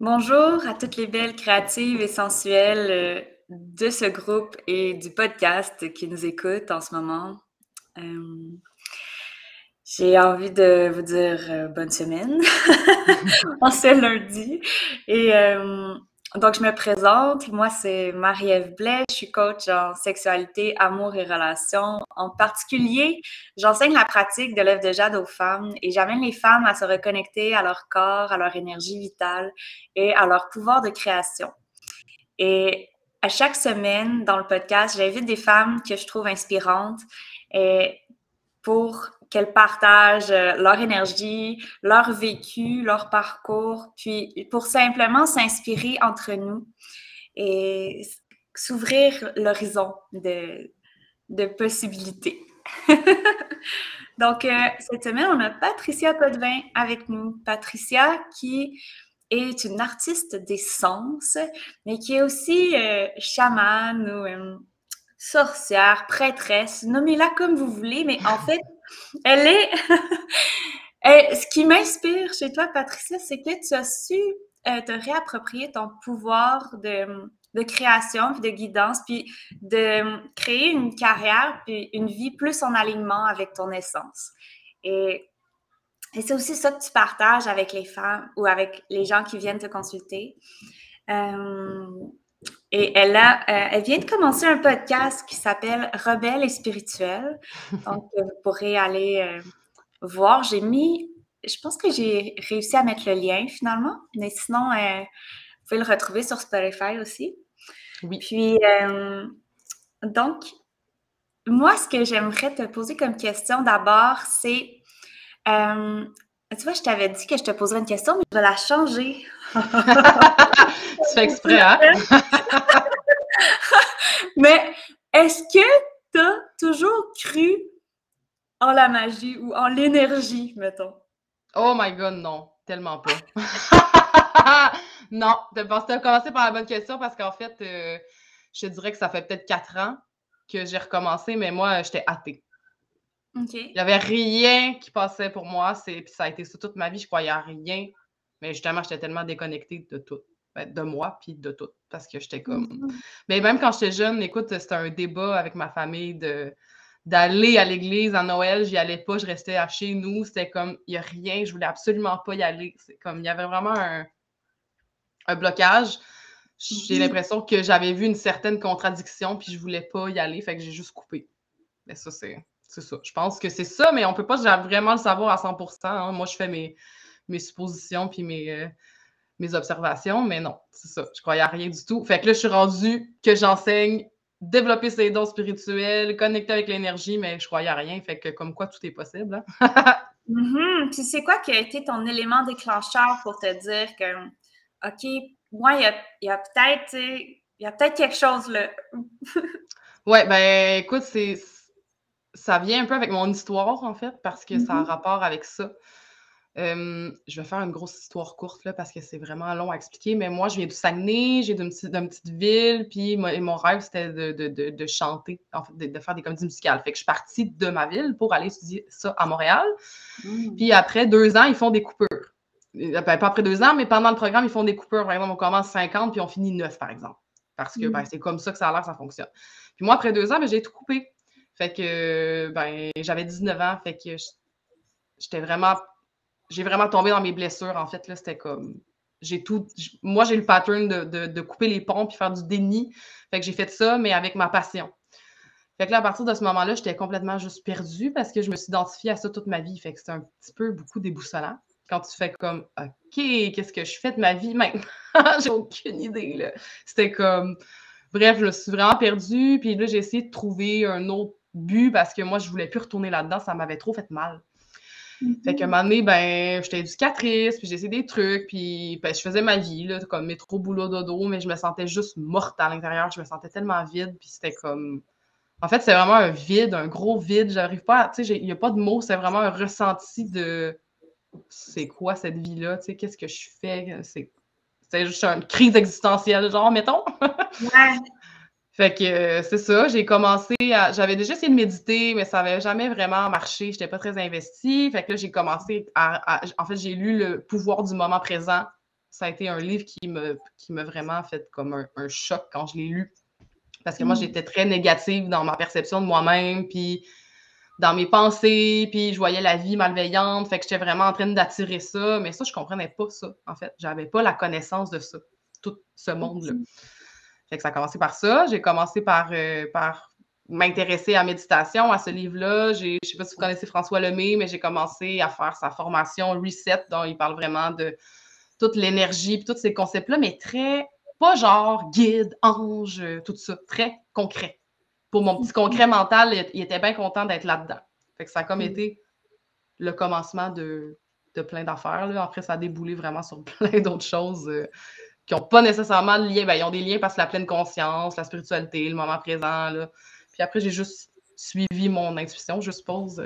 Bonjour à toutes les belles créatives et sensuelles euh, de ce groupe et du podcast qui nous écoutent en ce moment. Euh, j'ai envie de vous dire euh, bonne semaine en ce lundi. Et donc, je me présente. Moi, c'est Marie-Ève Blais. Je suis coach en sexualité, amour et relations. En particulier, j'enseigne la pratique de l'œuvre de jade aux femmes et j'amène les femmes à se reconnecter à leur corps, à leur énergie vitale et à leur pouvoir de création. Et à chaque semaine, dans le podcast, j'invite des femmes que je trouve inspirantes pour qu'elles partagent euh, leur énergie, leur vécu, leur parcours, puis pour simplement s'inspirer entre nous et s'ouvrir l'horizon de, de possibilités. Donc, euh, cette semaine, on a Patricia Potvin avec nous. Patricia qui est une artiste des sens, mais qui est aussi euh, chamane ou sorcière, prêtresse, nommez-la comme vous voulez, mais en fait, elle est. ce qui m'inspire chez toi, Patricia, c'est que tu as su euh, te réapproprier ton pouvoir de, de création, puis de guidance, puis de créer une carrière, puis une vie plus en alignement avec ton essence. Et, et c'est aussi ça que tu partages avec les femmes ou avec les gens qui viennent te consulter. Euh, et elle, a, euh, elle vient de commencer un podcast qui s'appelle Rebelle et spirituel. Donc, euh, vous pourrez aller euh, voir. J'ai mis, je pense que j'ai réussi à mettre le lien finalement, mais sinon, vous pouvez le retrouver sur Spotify aussi. Oui. Puis, donc, moi, ce que j'aimerais te poser comme question d'abord, c'est, tu vois, je t'avais dit que je te poserais une question, mais je vais la changer. tu fais exprès, hein? Mais est-ce que tu as toujours cru en la magie ou en l'énergie, mettons? Oh my god, non, tellement pas. non, tu as commencé par la bonne question parce qu'en fait, euh, je te dirais que ça fait peut-être quatre ans que j'ai recommencé, mais moi, j'étais athée. Il n'y avait rien qui passait pour moi. Puis ça a été ça toute ma vie. Je croyais à rien. Mais justement, j'étais tellement déconnectée de tout. Ben, de moi, puis de tout. Parce que j'étais comme. Mm-hmm. Mais même quand j'étais jeune, écoute, c'était un débat avec ma famille de d'aller à l'église en Noël, j'y allais pas, je restais à chez nous, c'était comme il n'y a rien, je voulais absolument pas y aller. C'est comme il y avait vraiment un, un blocage. J'ai mm-hmm. l'impression que j'avais vu une certaine contradiction, puis je voulais pas y aller, fait que j'ai juste coupé. Mais ça, c'est ça. Je pense que c'est ça, mais on peut pas vraiment le savoir à 100%. Hein. Moi, je fais mes, mes suppositions, puis mes, euh, mes observations, mais non, c'est ça. Je croyais à rien du tout. Fait que là, je suis rendue que j'enseigne développer ses dons spirituels, connecter avec l'énergie, mais je croyais à rien. Fait que comme quoi tout est possible. Hein. Mm-hmm. Puis c'est quoi qui a été ton élément déclencheur pour te dire que, OK, moi, il y a, peut-être, il y a peut-être quelque chose là? ouais, ben écoute, c'est ça vient un peu avec mon histoire, en fait, parce que ça a mm-hmm. rapport avec ça je vais faire une grosse histoire courte là, parce que c'est vraiment long à expliquer, mais moi, je viens du Saguenay, j'ai d'une petite, ville, puis mon rêve, c'était de, chanter, en fait, de, faire des comédies musicales. Fait que je suis partie de ma ville pour aller étudier ça à Montréal. Mmh. Puis après deux ans, ils font des coupures. Ben, pas après deux ans, mais pendant le programme, ils font des coupures. Par exemple, on commence 50, puis on finit 9, par exemple. Parce que ben, mmh. c'est comme ça que ça a l'air, ça fonctionne. Puis moi, après deux ans, ben, j'ai tout coupé. Fait que ben, j'avais 19 ans, fait que j'étais vraiment j'ai vraiment tombé dans mes blessures. En fait, là, c'était comme. J'ai tout. Moi, j'ai le pattern de, couper les ponts puis faire du déni. Fait que j'ai fait ça, mais avec ma passion. Fait que là, à partir de ce moment-là, j'étais complètement juste perdue parce que je me suis identifiée à ça toute ma vie. Fait que c'est un petit peu beaucoup déboussolant. Quand tu fais comme OK, qu'est-ce que je fais de ma vie maintenant? j'ai aucune idée. Là. C'était comme. Bref, je me suis vraiment perdue. Puis là, j'ai essayé de trouver un autre but parce que moi, je voulais plus retourner là-dedans. Ça m'avait trop fait mal. Fait qu'à un moment donné, ben, j'étais éducatrice, puis j'essayais des trucs, puis ben, je faisais ma vie, là, comme métro, boulot, dodo, mais je me sentais juste morte à l'intérieur. Je me sentais tellement vide, puis c'était comme. En fait, c'est vraiment un vide, un gros vide. J'arrive pas à. Tu sais, il n'y a pas de mots, c'est vraiment un ressenti de. C'est quoi cette vie-là? Tu sais, qu'est-ce que je fais? C'est juste une crise existentielle, genre, mettons. ouais. Fait que euh, c'est ça, j'ai commencé à. J'avais déjà essayé de méditer, mais ça n'avait jamais vraiment marché. Je n'étais pas très investie. Fait que là, j'ai commencé à, En fait, j'ai lu Le pouvoir du moment présent ça a été un livre qui me qui m'a vraiment fait comme un, choc quand je l'ai lu. Parce que moi, mm. j'étais très négative dans ma perception de moi-même, puis dans mes pensées, puis je voyais la vie malveillante, fait que j'étais vraiment en train d'attirer ça, mais ça, je comprenais pas ça, en fait. J'avais pas la connaissance de ça, tout ce monde-là. Fait que ça a commencé par ça. J'ai commencé par, euh, par m'intéresser à méditation, à ce livre-là. Je ne sais pas si vous connaissez François Lemay, mais j'ai commencé à faire sa formation Reset, dont il parle vraiment de toute l'énergie, puis tous ces concepts-là, mais très, pas genre guide, ange, tout ça, très concret. Pour mon petit concret mental, il était bien content d'être là-dedans. Fait que ça a comme mm. été le commencement de, plein d'affaires. Après, ça a déboulé vraiment sur plein d'autres choses euh, qui n'ont pas nécessairement de lien. Ben, ils ont des liens parce que la pleine conscience, la spiritualité, le moment présent. Là. Puis après, j'ai juste suivi mon intuition, je suppose.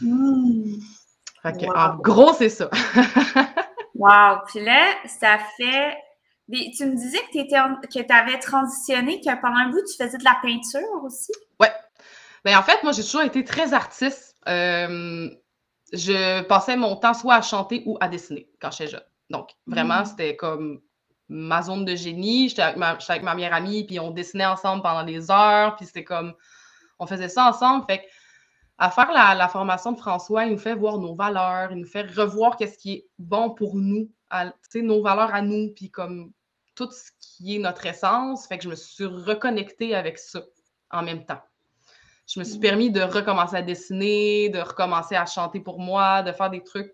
Mm. En gros, c'est ça. wow! Puis là, ça fait. tu me disais que tu avais transitionné, que pendant un bout, tu faisais de la peinture aussi? Oui. Ben, en fait, moi, j'ai toujours été très artiste. Euh, je passais mon temps soit à chanter ou à dessiner quand j'étais jeune. Donc, vraiment, mm. c'était comme ma zone de génie. J'étais avec, ma, avec ma meilleure amie, puis on dessinait ensemble pendant des heures, puis c'était comme, on faisait ça ensemble. Fait à faire la, formation de François, il nous fait voir nos valeurs, il nous fait revoir qu'est-ce qui est bon pour nous, nos valeurs à nous, puis comme tout ce qui est notre essence. Fait que je me suis reconnectée avec ça en même temps. Je me suis mm. permis de recommencer à dessiner, de recommencer à chanter pour moi, de faire des trucs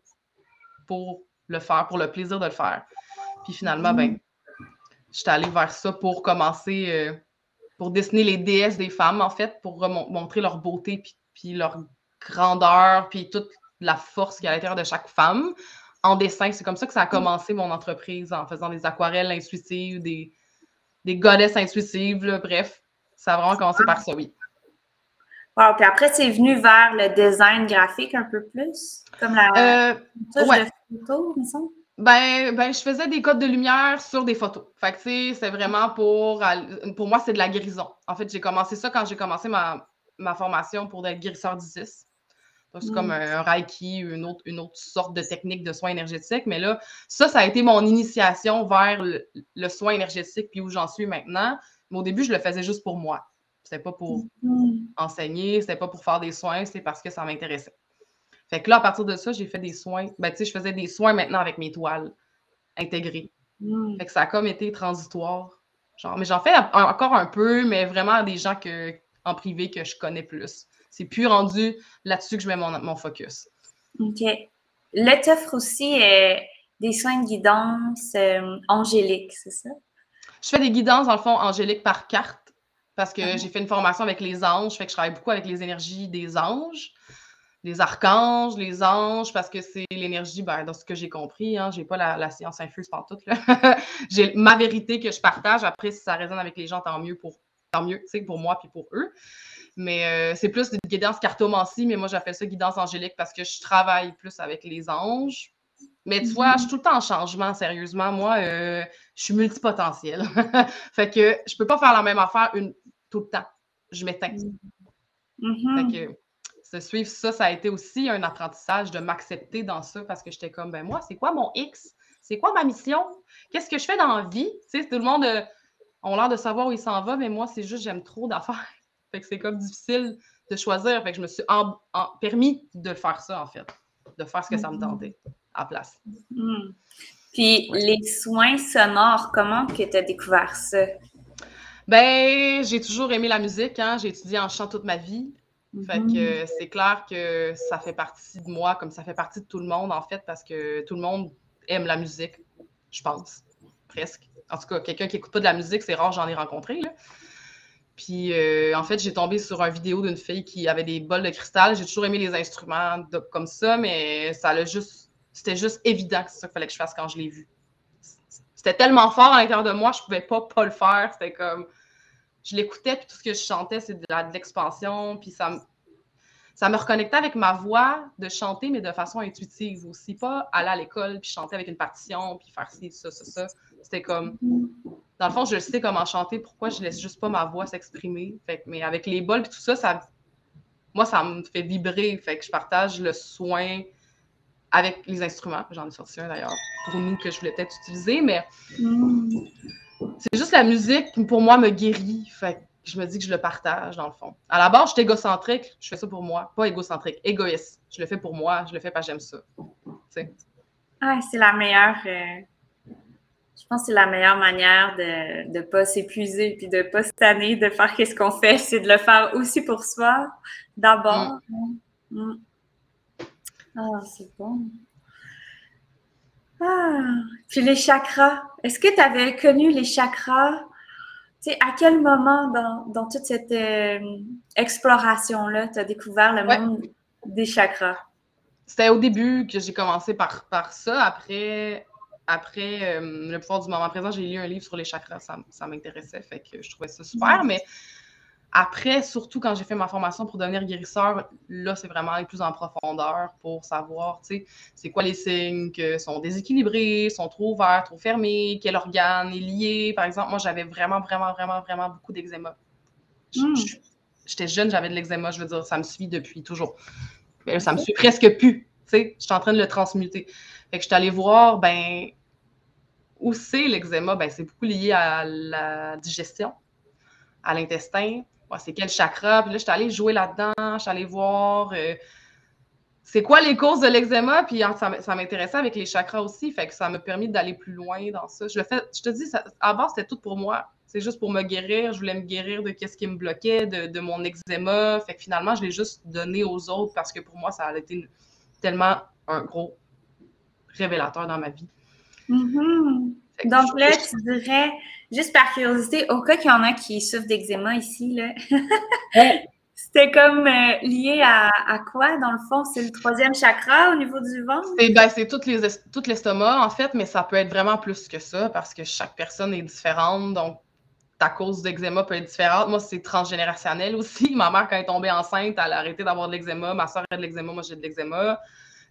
pour le faire, pour le plaisir de le faire. Puis finalement, ben, mm. j'étais allée vers ça pour commencer, euh, pour dessiner les déesses des femmes, en fait, pour montrer leur beauté, puis, leur grandeur, puis toute la force qu'il y a à l'intérieur de chaque femme en dessin. C'est comme ça que ça a commencé mon entreprise, en faisant des aquarelles intuitives, des, des goddesses intuitives, bref. Ça a vraiment commencé par ça, oui. Wow, puis après, c'est venu vers le design graphique un peu plus, comme la euh, ouais. photo, il me semble? Ben, ben, je faisais des codes de lumière sur des photos. Fait que, tu sais, c'est vraiment pour. Pour moi, c'est de la guérison. En fait, j'ai commencé ça quand j'ai commencé ma, formation pour être guérisseur d'Isis. Donc, c'est comme mm. un, Reiki, une autre, une autre sorte de technique de soins énergétiques. Mais là, ça, ça a été mon initiation vers le, soin énergétique, puis où j'en suis maintenant. Mais au début, je le faisais juste pour moi. C'était pas pour mm. enseigner, c'était pas pour faire des soins, c'est parce que ça m'intéressait. Fait que là, à partir de ça, j'ai fait des soins. Ben, tu sais, je faisais des soins maintenant avec mes toiles intégrées. Hmm. Fait que ça a comme été transitoire. Genre, mais j'en fais encore un peu, mais vraiment des gens que, en privé que je connais plus. C'est plus rendu là-dessus que je mets mon, focus. OK. Là, tu offres aussi euh, des soins de guidance euh, angéliques, c'est ça? Je fais des guidances, dans le fond, angéliques par carte, parce que ah. j'ai fait une formation avec les anges, fait que je travaille beaucoup avec les énergies des anges les archanges, les anges, parce que c'est l'énergie, ben, dans ce que j'ai compris, hein, j'ai pas la, science infuse par tout. j'ai ma vérité que je partage. Après, si ça résonne avec les gens, tant mieux pour tant mieux, pour moi puis pour eux. Mais euh, c'est plus une guidance cartomancie, mais moi j'appelle ça guidance angélique parce que je travaille plus avec les anges. Mais tu vois, je suis tout le temps en changement, sérieusement. Moi, euh, je suis multipotentielle. fait que je peux pas faire la même affaire une, tout le temps. Je m'éteins. Mm-hmm. Fait que se suivre ça, ça a été aussi un apprentissage de m'accepter dans ça parce que j'étais comme, ben moi, c'est quoi mon X? C'est quoi ma mission? Qu'est-ce que je fais dans la vie? Tu sais, tout le monde euh, a l'air de savoir où il s'en va, mais moi, c'est juste, j'aime trop d'affaires. fait que c'est comme difficile de choisir. Fait que je me suis permis de faire ça, en fait, de faire ce que ça me mm-hmm. tentait à place. Mm-hmm. Puis les soins sonores, comment que tu as découvert ça? Ben, j'ai toujours aimé la musique. Hein? J'ai étudié en chant toute ma vie. Fait que mm-hmm. c'est clair que ça fait partie de moi, comme ça fait partie de tout le monde, en fait, parce que tout le monde aime la musique, je pense, presque. En tout cas, quelqu'un qui n'écoute pas de la musique, c'est rare, j'en ai rencontré. Là. Puis, euh, en fait, j'ai tombé sur une vidéo d'une fille qui avait des bols de cristal. J'ai toujours aimé les instruments comme ça, mais ça l'a juste. C'était juste évident que c'est ça qu'il fallait que je fasse quand je l'ai vu. C'était tellement fort à l'intérieur de moi, je pouvais pas pas le faire. C'était comme je l'écoutais, puis tout ce que je chantais, c'est de, l'expansion, puis ça me, ça me reconnectait avec ma voix de chanter, mais de façon intuitive aussi. Pas aller à l'école, puis chanter avec une partition, puis faire ci, ça, ça, ça. C'était comme. Dans le fond, je sais comment chanter, pourquoi je laisse juste pas ma voix s'exprimer. mais avec les bols, puis tout ça, ça, moi, ça me fait vibrer. Fait que je partage le soin avec les instruments. J'en ai sorti un d'ailleurs pour nous que je voulais peut-être utiliser, mais mm. C'est juste la musique qui, pour moi, me guérit. Fait je me dis que je le partage dans le fond. À la base, je suis égocentrique, je fais ça pour moi. Pas égocentrique, égoïste. Je le fais pour moi, je le fais parce que j'aime ça. Ah, c'est la meilleure. Euh, je pense que c'est la meilleure manière de ne pas s'épuiser puis de ne pas se tanner de faire ce qu'on fait, c'est de le faire aussi pour soi, d'abord. Mm. Mm. Ah, c'est bon. Ah, puis les chakras. Est-ce que tu avais connu les chakras? Tu sais, à quel moment dans, toute cette euh, exploration-là, tu as découvert le monde des chakras? C'était au début que j'ai commencé par, par ça. Après, après euh, le pouvoir du moment présent, j'ai lu un livre sur les chakras. Ça, ça m'intéressait, fait que je trouvais ça super. Mais après, surtout quand j'ai fait ma formation pour devenir guérisseur, là, c'est vraiment aller plus en profondeur pour savoir, tu sais, c'est quoi les signes qui sont déséquilibrés, sont trop ouverts, trop fermés, quel organe est lié. Par exemple, moi, j'avais vraiment, vraiment, vraiment, vraiment beaucoup d'eczéma. Hmm. J'étais jeune, j'avais de l'eczéma, je veux dire, ça me suit depuis toujours. Mais ça me suit presque plus, tu sais, je suis en train de le transmuter. Fait que je suis allée voir, ben, où c'est l'eczéma? Ben, c'est beaucoup lié à la digestion, à l'intestin, c'est quel chakra? Puis là, je suis allée jouer là-dedans, je suis allée voir euh, c'est quoi les causes de l'eczéma, puis ça, m'intéressait avec les chakras aussi, fait que ça m'a permis d'aller plus loin dans ça. Je le fais, je te dis, ça, à base, c'était tout pour moi. C'est juste pour me guérir. Je voulais me guérir de ce qui me bloquait, de, mon eczéma. Fait que finalement, je l'ai juste donné aux autres parce que pour moi, ça a été tellement un gros révélateur dans ma vie. Mm-hmm. Donc là, tu dirais, juste par curiosité, au cas qu'il y en a qui souffrent d'eczéma ici, là, c'était comme euh, lié à, quoi, dans le fond? C'est le troisième chakra au niveau du ventre? C'est ben, tout l'estomac, en fait, mais ça peut être vraiment plus que ça parce que chaque personne est différente. Donc, ta cause d'eczéma peut être différente. Moi, c'est transgénérationnel aussi. Ma mère, quand elle est tombée enceinte, elle a arrêté d'avoir de l'eczéma. Ma soeur a de l'eczéma, moi, j'ai de l'eczéma.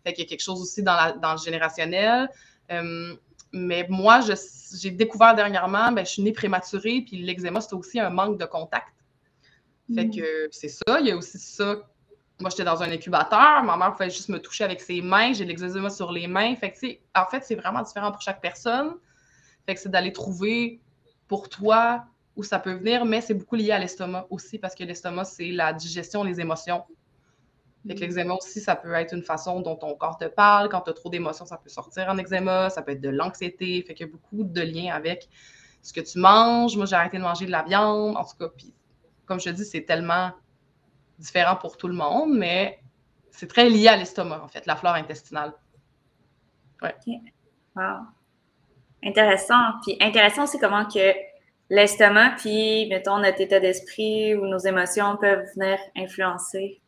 Fait qu'il y a quelque chose aussi dans, la, dans le générationnel. Euh, mais moi, j'ai découvert dernièrement, ben, je suis née prématurée, puis l'eczéma, c'est aussi un manque de contact. Fait mm. que c'est ça. Il y a aussi ça. Moi, j'étais dans un incubateur. Ma mère pouvait juste me toucher avec ses mains. J'ai de l'eczéma sur les mains. Fait que, en fait, c'est vraiment différent pour chaque personne. Fait que c'est d'aller trouver pour toi où ça peut venir, mais c'est beaucoup lié à l'estomac aussi, parce que l'estomac, c'est la digestion, les émotions. Fait que l'eczéma aussi, ça peut être une façon dont ton corps te parle. Quand tu as trop d'émotions, ça peut sortir en eczéma. Ça peut être de l'anxiété. Fait qu'il y a beaucoup de liens avec ce que tu manges. Moi, j'ai arrêté de manger de la viande. En tout cas, puis comme je te dis, c'est tellement différent pour tout le monde, mais c'est très lié à l'estomac, en fait, la flore intestinale. Ouais. Wow. Intéressant. Puis intéressant, c'est comment que l'estomac, puis, mettons, notre état d'esprit ou nos émotions peuvent venir influencer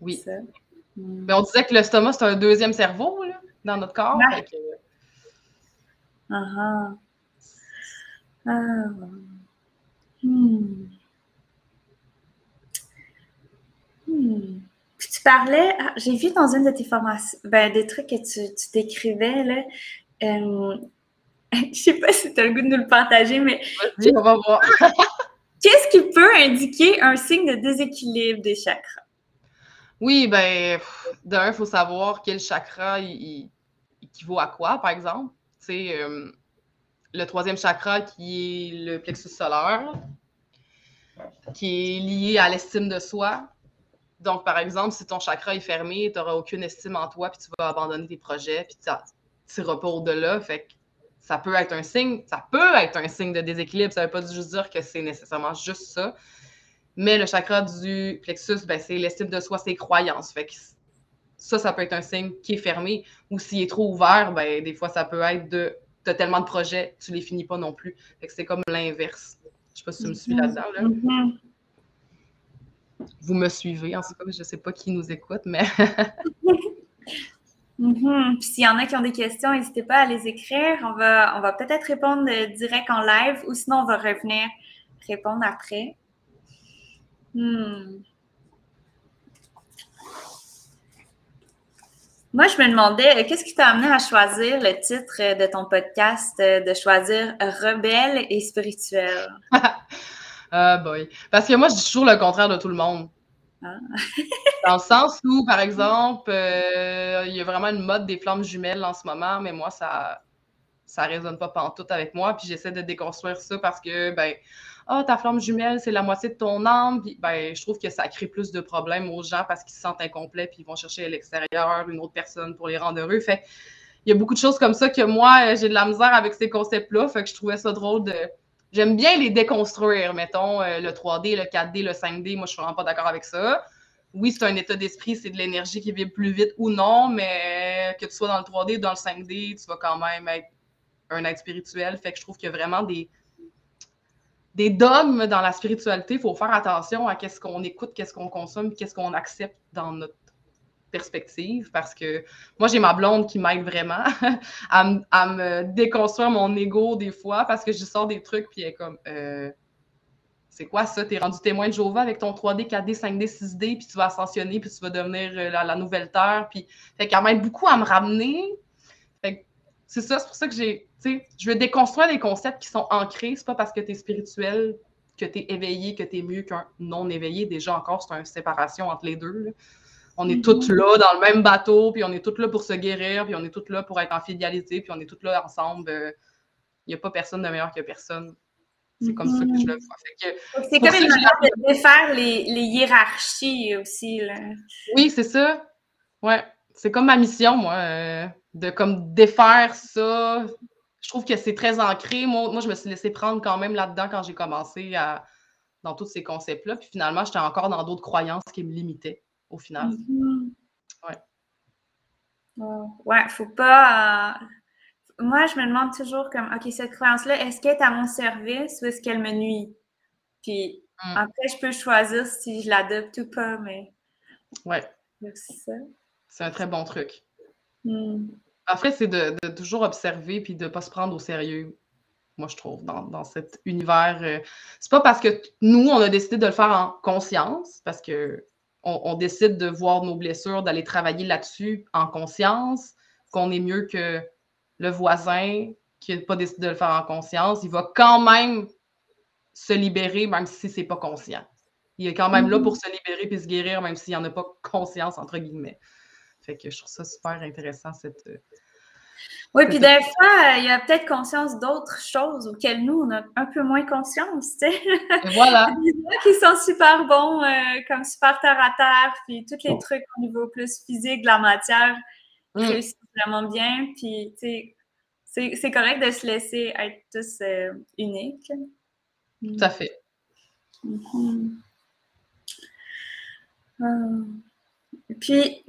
oui. Mais on disait que l'estomac, c'est un deuxième cerveau là, dans notre corps. Ah ah. ah. Hmm. Hmm. Puis tu parlais, ah, j'ai vu dans une de tes formations, ben, des trucs que tu, tu décrivais, là. Euh, je sais pas si tu as le goût de nous le partager, mais. on va voir. Qu'est-ce qui peut indiquer un signe de déséquilibre des chakras? Oui, ben, d'un, il faut savoir quel chakra il, équivaut à quoi, par exemple. C'est euh, le troisième chakra qui est le plexus solaire, qui est lié à l'estime de soi. Donc, par exemple, si ton chakra est fermé, tu n'auras aucune estime en toi, puis tu vas abandonner tes projets, puis tu n'iras pas au-delà. Fait que ça peut être un signe, ça peut être un signe de déséquilibre. Ça ne veut pas juste dire que c'est nécessairement juste ça. Mais le chakra du plexus, ben, c'est l'estime de soi, c'est croyances. Fait que ça, ça peut être un signe qui est fermé. Ou s'il est trop ouvert, ben, des fois, ça peut être de tu as tellement de projets, tu les finis pas non plus. Fait que c'est comme l'inverse. Je sais pas si tu me suis là-dedans. Mm-hmm. Vous me suivez, en tout cas, je sais pas qui nous écoute, mais. Mm-hmm. Puis s'il y en a qui ont des questions, n'hésitez pas à les écrire. On va, on va peut-être répondre direct en live ou sinon on va revenir répondre après. Hmm. Moi, je me demandais, euh, qu'est-ce qui t'a amené à choisir le titre de ton podcast, euh, de choisir Rebelle et spirituel? ah boy. Parce que moi, je dis toujours le contraire de tout le monde. Ah. Dans le sens où, par exemple, euh, il y a vraiment une mode des flammes jumelles en ce moment, mais moi, ça ça résonne pas pantoute avec moi. Puis j'essaie de déconstruire ça parce que, ben, ah, ta flamme jumelle, c'est la moitié de ton âme. Puis, ben, je trouve que ça crée plus de problèmes aux gens parce qu'ils se sentent incomplets puis ils vont chercher à l'extérieur une autre personne pour les rendre heureux. Fait il y a beaucoup de choses comme ça que moi, j'ai de la misère avec ces concepts-là. Fait que je trouvais ça drôle de. J'aime bien les déconstruire, mettons, euh, le 3D, le 4D, le 5D. Moi, je suis vraiment pas d'accord avec ça. Oui, c'est un état d'esprit, c'est de l'énergie qui vibre plus vite ou non, mais que tu sois dans le 3D ou dans le 5D, tu vas quand même être un être spirituel. Fait que je trouve qu'il y a vraiment des, des dogmes dans la spiritualité. Il faut faire attention à qu'est-ce qu'on écoute, qu'est-ce qu'on consomme, qu'est-ce qu'on accepte dans notre perspective. Parce que moi, j'ai ma blonde qui m'aide vraiment à, me déconstruire mon ego des fois parce que je sors des trucs puis elle est comme. Euh, c'est quoi ça? T'es rendu témoin de Jova avec ton 3D, 4D, 5D, 6D, puis tu vas ascensionner, puis tu vas devenir euh, la, nouvelle Terre. Puis, fait qu'elle m'aide beaucoup à me ramener. C'est ça, c'est pour ça que j'ai je veux déconstruire des concepts qui sont ancrés. C'est pas parce que tu es spirituel que tu es éveillé, que tu es mieux qu'un non-éveillé. Déjà, encore, c'est une séparation entre les deux. On est tous mhm. là dans le même bateau, puis on est tous là pour se guérir, puis on est tous là pour être en fidélité, puis on est tous là ensemble. Il n'y a pas personne de meilleur que personne. C'est comme ça que je le vois. C'est comme une manière de défaire les, les, hiérarchies aussi. Oui, c'est ça. Ouais. C'est comme ma mission, moi, euh, de comme défaire ça, je trouve que c'est très ancré. Moi, moi, je me suis laissé prendre quand même là-dedans quand j'ai commencé à, dans tous ces concepts-là. Puis finalement, j'étais encore dans d'autres croyances qui me limitaient au final. Mm-hmm. Ouais. Ouais, faut pas. Euh, moi, je me demande toujours comme, OK, cette croyance-là, est-ce qu'elle est à mon service ou est-ce qu'elle me nuit? Puis mm. après, je peux choisir si je l'adopte ou pas, mais. Ouais. C'est un très bon truc. Mm. Après, c'est de, toujours observer puis de ne pas se prendre au sérieux, moi, je trouve, dans, cet univers. Euh, c'est pas parce que nous, on a décidé de le faire en conscience, parce que on, décide de voir nos blessures, d'aller travailler là-dessus en conscience, qu'on est mieux que le voisin qui n'a pas décidé de le faire en conscience. Il va quand même se libérer, même si c'est pas conscient. Il est quand même là pour mm-hmm. se libérer puis se guérir, même s'il n'y en a pas conscience, entre guillemets. Fait que je trouve ça super intéressant, cette. Euh, oui, puis des fois, il y a peut-être conscience d'autres choses auxquelles nous, on a un peu moins conscience, tu sais. Voilà. Il y a qui sont super bons, euh, comme super terre à terre, puis tous les trucs au niveau plus physique de la matière mm. réussissent vraiment bien, puis tu sais, c'est correct de se laisser être tous euh, uniques. Tout à fait. Mm-hmm. Puis,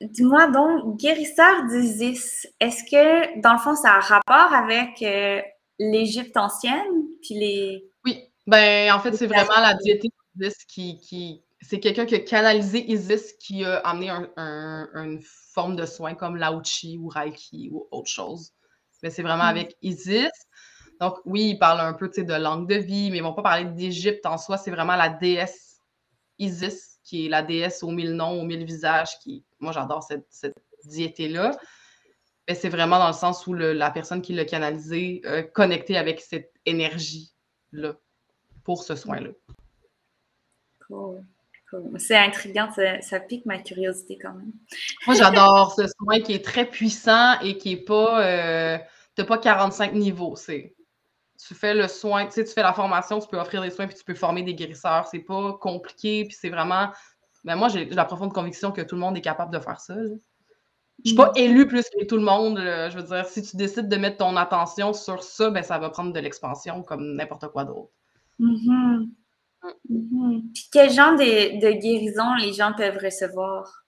Dis-moi donc, guérisseur d'Isis, est-ce que dans le fond, ça a un rapport avec euh, l'Égypte ancienne? Puis les. Oui, ben en fait, c'est vraiment la diété d'Isis qui. qui... C'est quelqu'un qui a canalisé Isis qui a amené une forme de soin comme Laochi ou Reiki ou autre chose. Mais c'est vraiment mm. avec Isis. Donc, oui, il parle un peu de langue de vie, mais ils ne vont pas parler d'Égypte en soi. C'est vraiment la déesse Isis qui est la déesse aux mille noms, aux mille visages, qui, moi j'adore cette, cette diété-là. Mais c'est vraiment dans le sens où la personne qui l'a canalisé euh, connecté avec cette énergie-là pour ce soin-là. Cool. C'est intriguant, ça, pique ma curiosité quand même. Moi, j'adore ce soin qui est très puissant et qui n'est pas. Euh, pas 45 niveaux. C'est tu fais le soin, tu sais, tu fais la formation, tu peux offrir des soins, puis tu peux former des guérisseurs. C'est pas compliqué, puis c'est vraiment. Ben moi, j'ai la profonde conviction que tout le monde est capable de faire ça. Je Je suis pas mm. élue plus que tout le monde. Je veux dire, si tu décides de mettre ton attention sur ça, ben ça va prendre de l'expansion comme n'importe quoi d'autre. Mm-hmm. Mm. Mm-hmm. Puis quel genre de, de guérison les gens peuvent recevoir?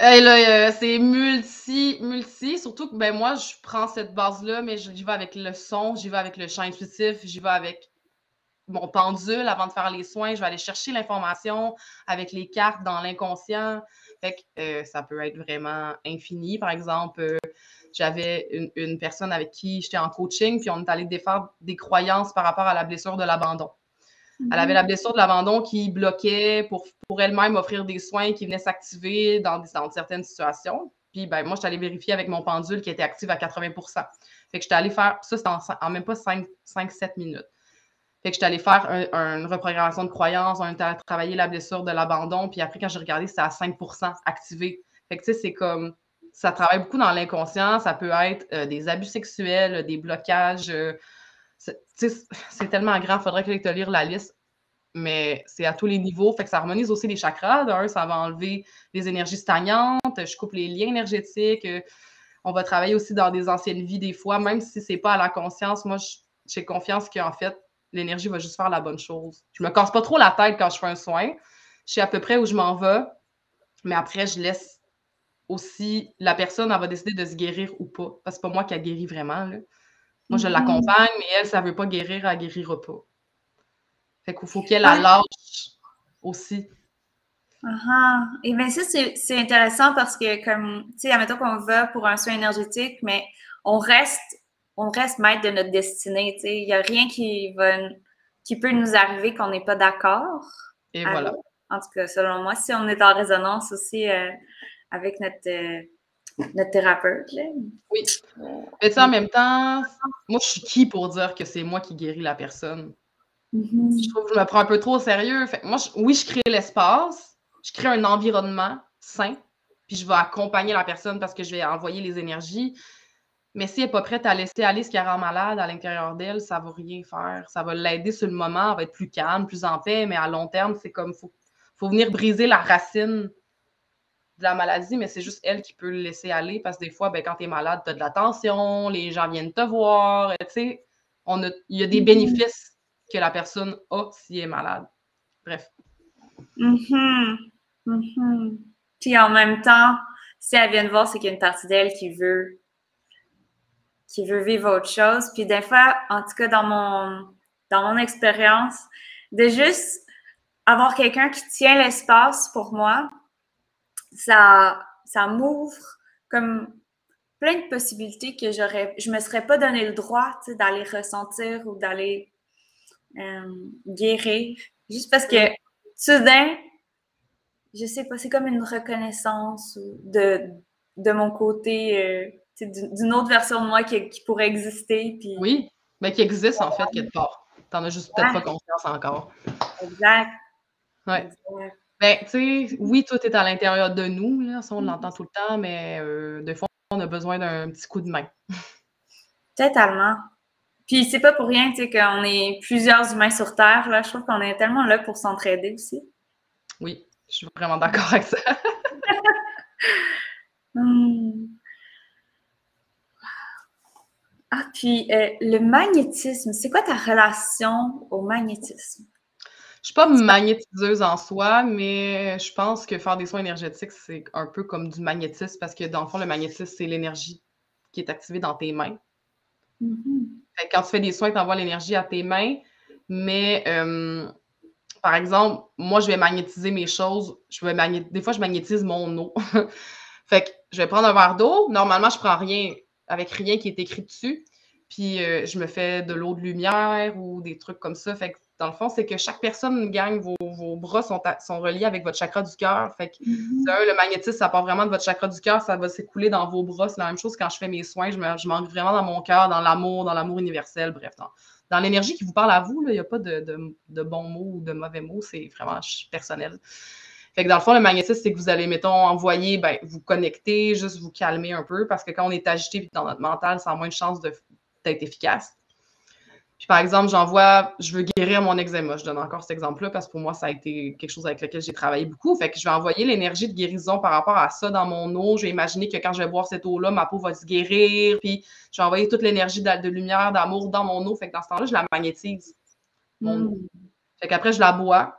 Euh, c'est multi, multi. Surtout que ben, moi, je prends cette base-là, mais j'y vais avec le son, j'y vais avec le champ intuitif, j'y vais avec mon pendule avant de faire les soins. Je vais aller chercher l'information avec les cartes dans l'inconscient. Fait que euh, ça peut être vraiment infini. Par exemple, euh, j'avais une, une, personne avec qui j'étais en coaching, puis on est allé défaire des croyances par rapport à la blessure de l'abandon. Elle avait la blessure de l'abandon qui bloquait pour, pour elle-même offrir des soins qui venaient s'activer dans, certaines situations. Puis ben, moi, je suis allée vérifier avec mon pendule qui était active à 80% Fait que j'étais allée faire ça, c'était en, même pas 5-7 minutes. Fait que j'étais allée faire une reprogrammation de croyance, on était allé travailler la blessure de l'abandon, puis après, quand j'ai regardé, c'était à 5% activé. Fait que, tu sais, c'est comme, ça travaille beaucoup dans l'inconscient, ça peut être euh, des abus sexuels, des blocages. Euh, c'est tellement grand, il faudrait que te lire la liste, mais c'est à tous les niveaux. Fait que ça harmonise aussi les chakras. D'un, ça va enlever les énergies stagnantes, je coupe les liens énergétiques. Euh, on va travailler aussi dans des anciennes vies des fois, même si c'est pas à la conscience. Moi, j'ai confiance qu'en fait, l'énergie va juste faire la bonne chose. Je me casse pas trop la tête quand je fais un soin. Je sais à peu près où je m'en vais, mais après, je laisse aussi la personne, elle va décider de se guérir ou pas. Parce que c'est pas moi qui a guéri vraiment. Moi, je mm-hmm. l'accompagne, mais elle, ça veut pas guérir, elle guérira pas. Fait qu'il faut qu'elle la lâche aussi. Uh Et bien ça, c'est intéressant parce que comme, tu sais, admettons qu'on va pour un soin énergétique, mais on reste on reste maître de notre destinée. Il n'y a rien qui, va, qui peut nous arriver qu'on n'est pas d'accord. Et voilà. En tout cas, selon moi, si on est en résonance aussi euh, avec notre, euh, notre thérapeute. Oui. Mais en même temps, moi, je suis qui pour dire que c'est moi qui guéris la personne? Mm-hmm. Je trouve que je me prends un peu trop au sérieux. Fait, moi, oui, je crée l'espace, je crée un environnement sain, puis je vais accompagner la personne parce que je vais envoyer les énergies. Mais si elle n'est pas prête à laisser aller ce qui rend malade à l'intérieur d'elle, ça ne va rien faire. Ça va l'aider sur le moment, elle va être plus calme, plus en paix, mais à long terme, c'est comme faut, faut venir briser la racine de la maladie, mais c'est juste elle qui peut le laisser aller parce que des fois, ben, quand tu es malade, tu as de la tension, les gens viennent te voir, tu sais, il y a des mm-hmm. bénéfices que la personne a s'il est malade. Bref. Mm-hmm. Mm-hmm. Puis en même temps, si elle vient de voir, c'est qu'il y a une partie d'elle qui veut qui veut vivre autre chose. Puis des fois, en tout cas dans mon, dans mon expérience, de juste avoir quelqu'un qui tient l'espace pour moi, ça, ça m'ouvre comme plein de possibilités que j'aurais, je me serais pas donné le droit d'aller ressentir ou d'aller euh, guérir. Juste parce que soudain, je sais pas, c'est comme une reconnaissance de, de mon côté. Euh, d'une autre version de moi qui, pourrait exister. Puis... Oui, mais qui existe en fait quelque part. T'en as juste peut-être pas confiance encore. Exact. Ouais. Ben, tu sais, oui, tout est à l'intérieur de nous, là, ça on l'entend tout le temps, mais euh, des fois, on a besoin d'un petit coup de main. Totalement. Puis c'est pas pour rien, tu sais, qu'on est plusieurs humains sur Terre, là. Je trouve qu'on est tellement là pour s'entraider aussi. Oui, je suis vraiment d'accord avec ça. Hmm. Ah, puis euh, le magnétisme, c'est quoi ta relation au magnétisme? Je suis pas magnétiseuse en soi, mais je pense que faire des soins énergétiques, c'est un peu comme du magnétisme parce que dans le fond, le magnétisme, c'est l'énergie qui est activée dans tes mains. Mm-hmm. Quand tu fais des soins, tu envoies l'énergie à tes mains, mais euh, par exemple, moi, je vais magnétiser mes choses. Je vais Des fois, je magnétise mon eau. fait que je vais prendre un verre d'eau. Normalement, je prends rien avec rien qui est écrit dessus. Puis euh, je me fais de l'eau de lumière ou des trucs comme ça. Fait que dans le fond, c'est que chaque personne gagne, vos, bras sont, sont, reliés avec votre chakra du cœur. Fait que mm-hmm. le magnétisme, ça part vraiment de votre chakra du cœur, ça va s'écouler dans vos bras. C'est la même chose quand je fais mes soins. Je m'ancre vraiment dans mon cœur, dans l'amour, dans l'amour universel, bref, dans, l'énergie qui vous parle à vous. Il n'y a pas de, de, bons mots ou de mauvais mots, c'est vraiment personnel. Fait que dans le fond, le magnétisme, c'est que vous allez, mettons, envoyer, ben, vous connecter, juste vous calmer un peu, parce que quand on est agité dans notre mental, ça a moins de chances d'être efficace. Puis par exemple, j'envoie, je veux guérir mon eczéma. Je donne encore cet exemple-là parce que pour moi, ça a été quelque chose avec lequel j'ai travaillé beaucoup. Fait que je vais envoyer l'énergie de guérison par rapport à ça dans mon eau. Je vais imaginer que quand je vais boire cette eau-là, ma peau va se guérir. Puis je vais envoyer toute l'énergie de, lumière, d'amour dans mon eau. Fait que dans ce temps-là, je la magnétise. Mon mm. Fait qu'après, je la bois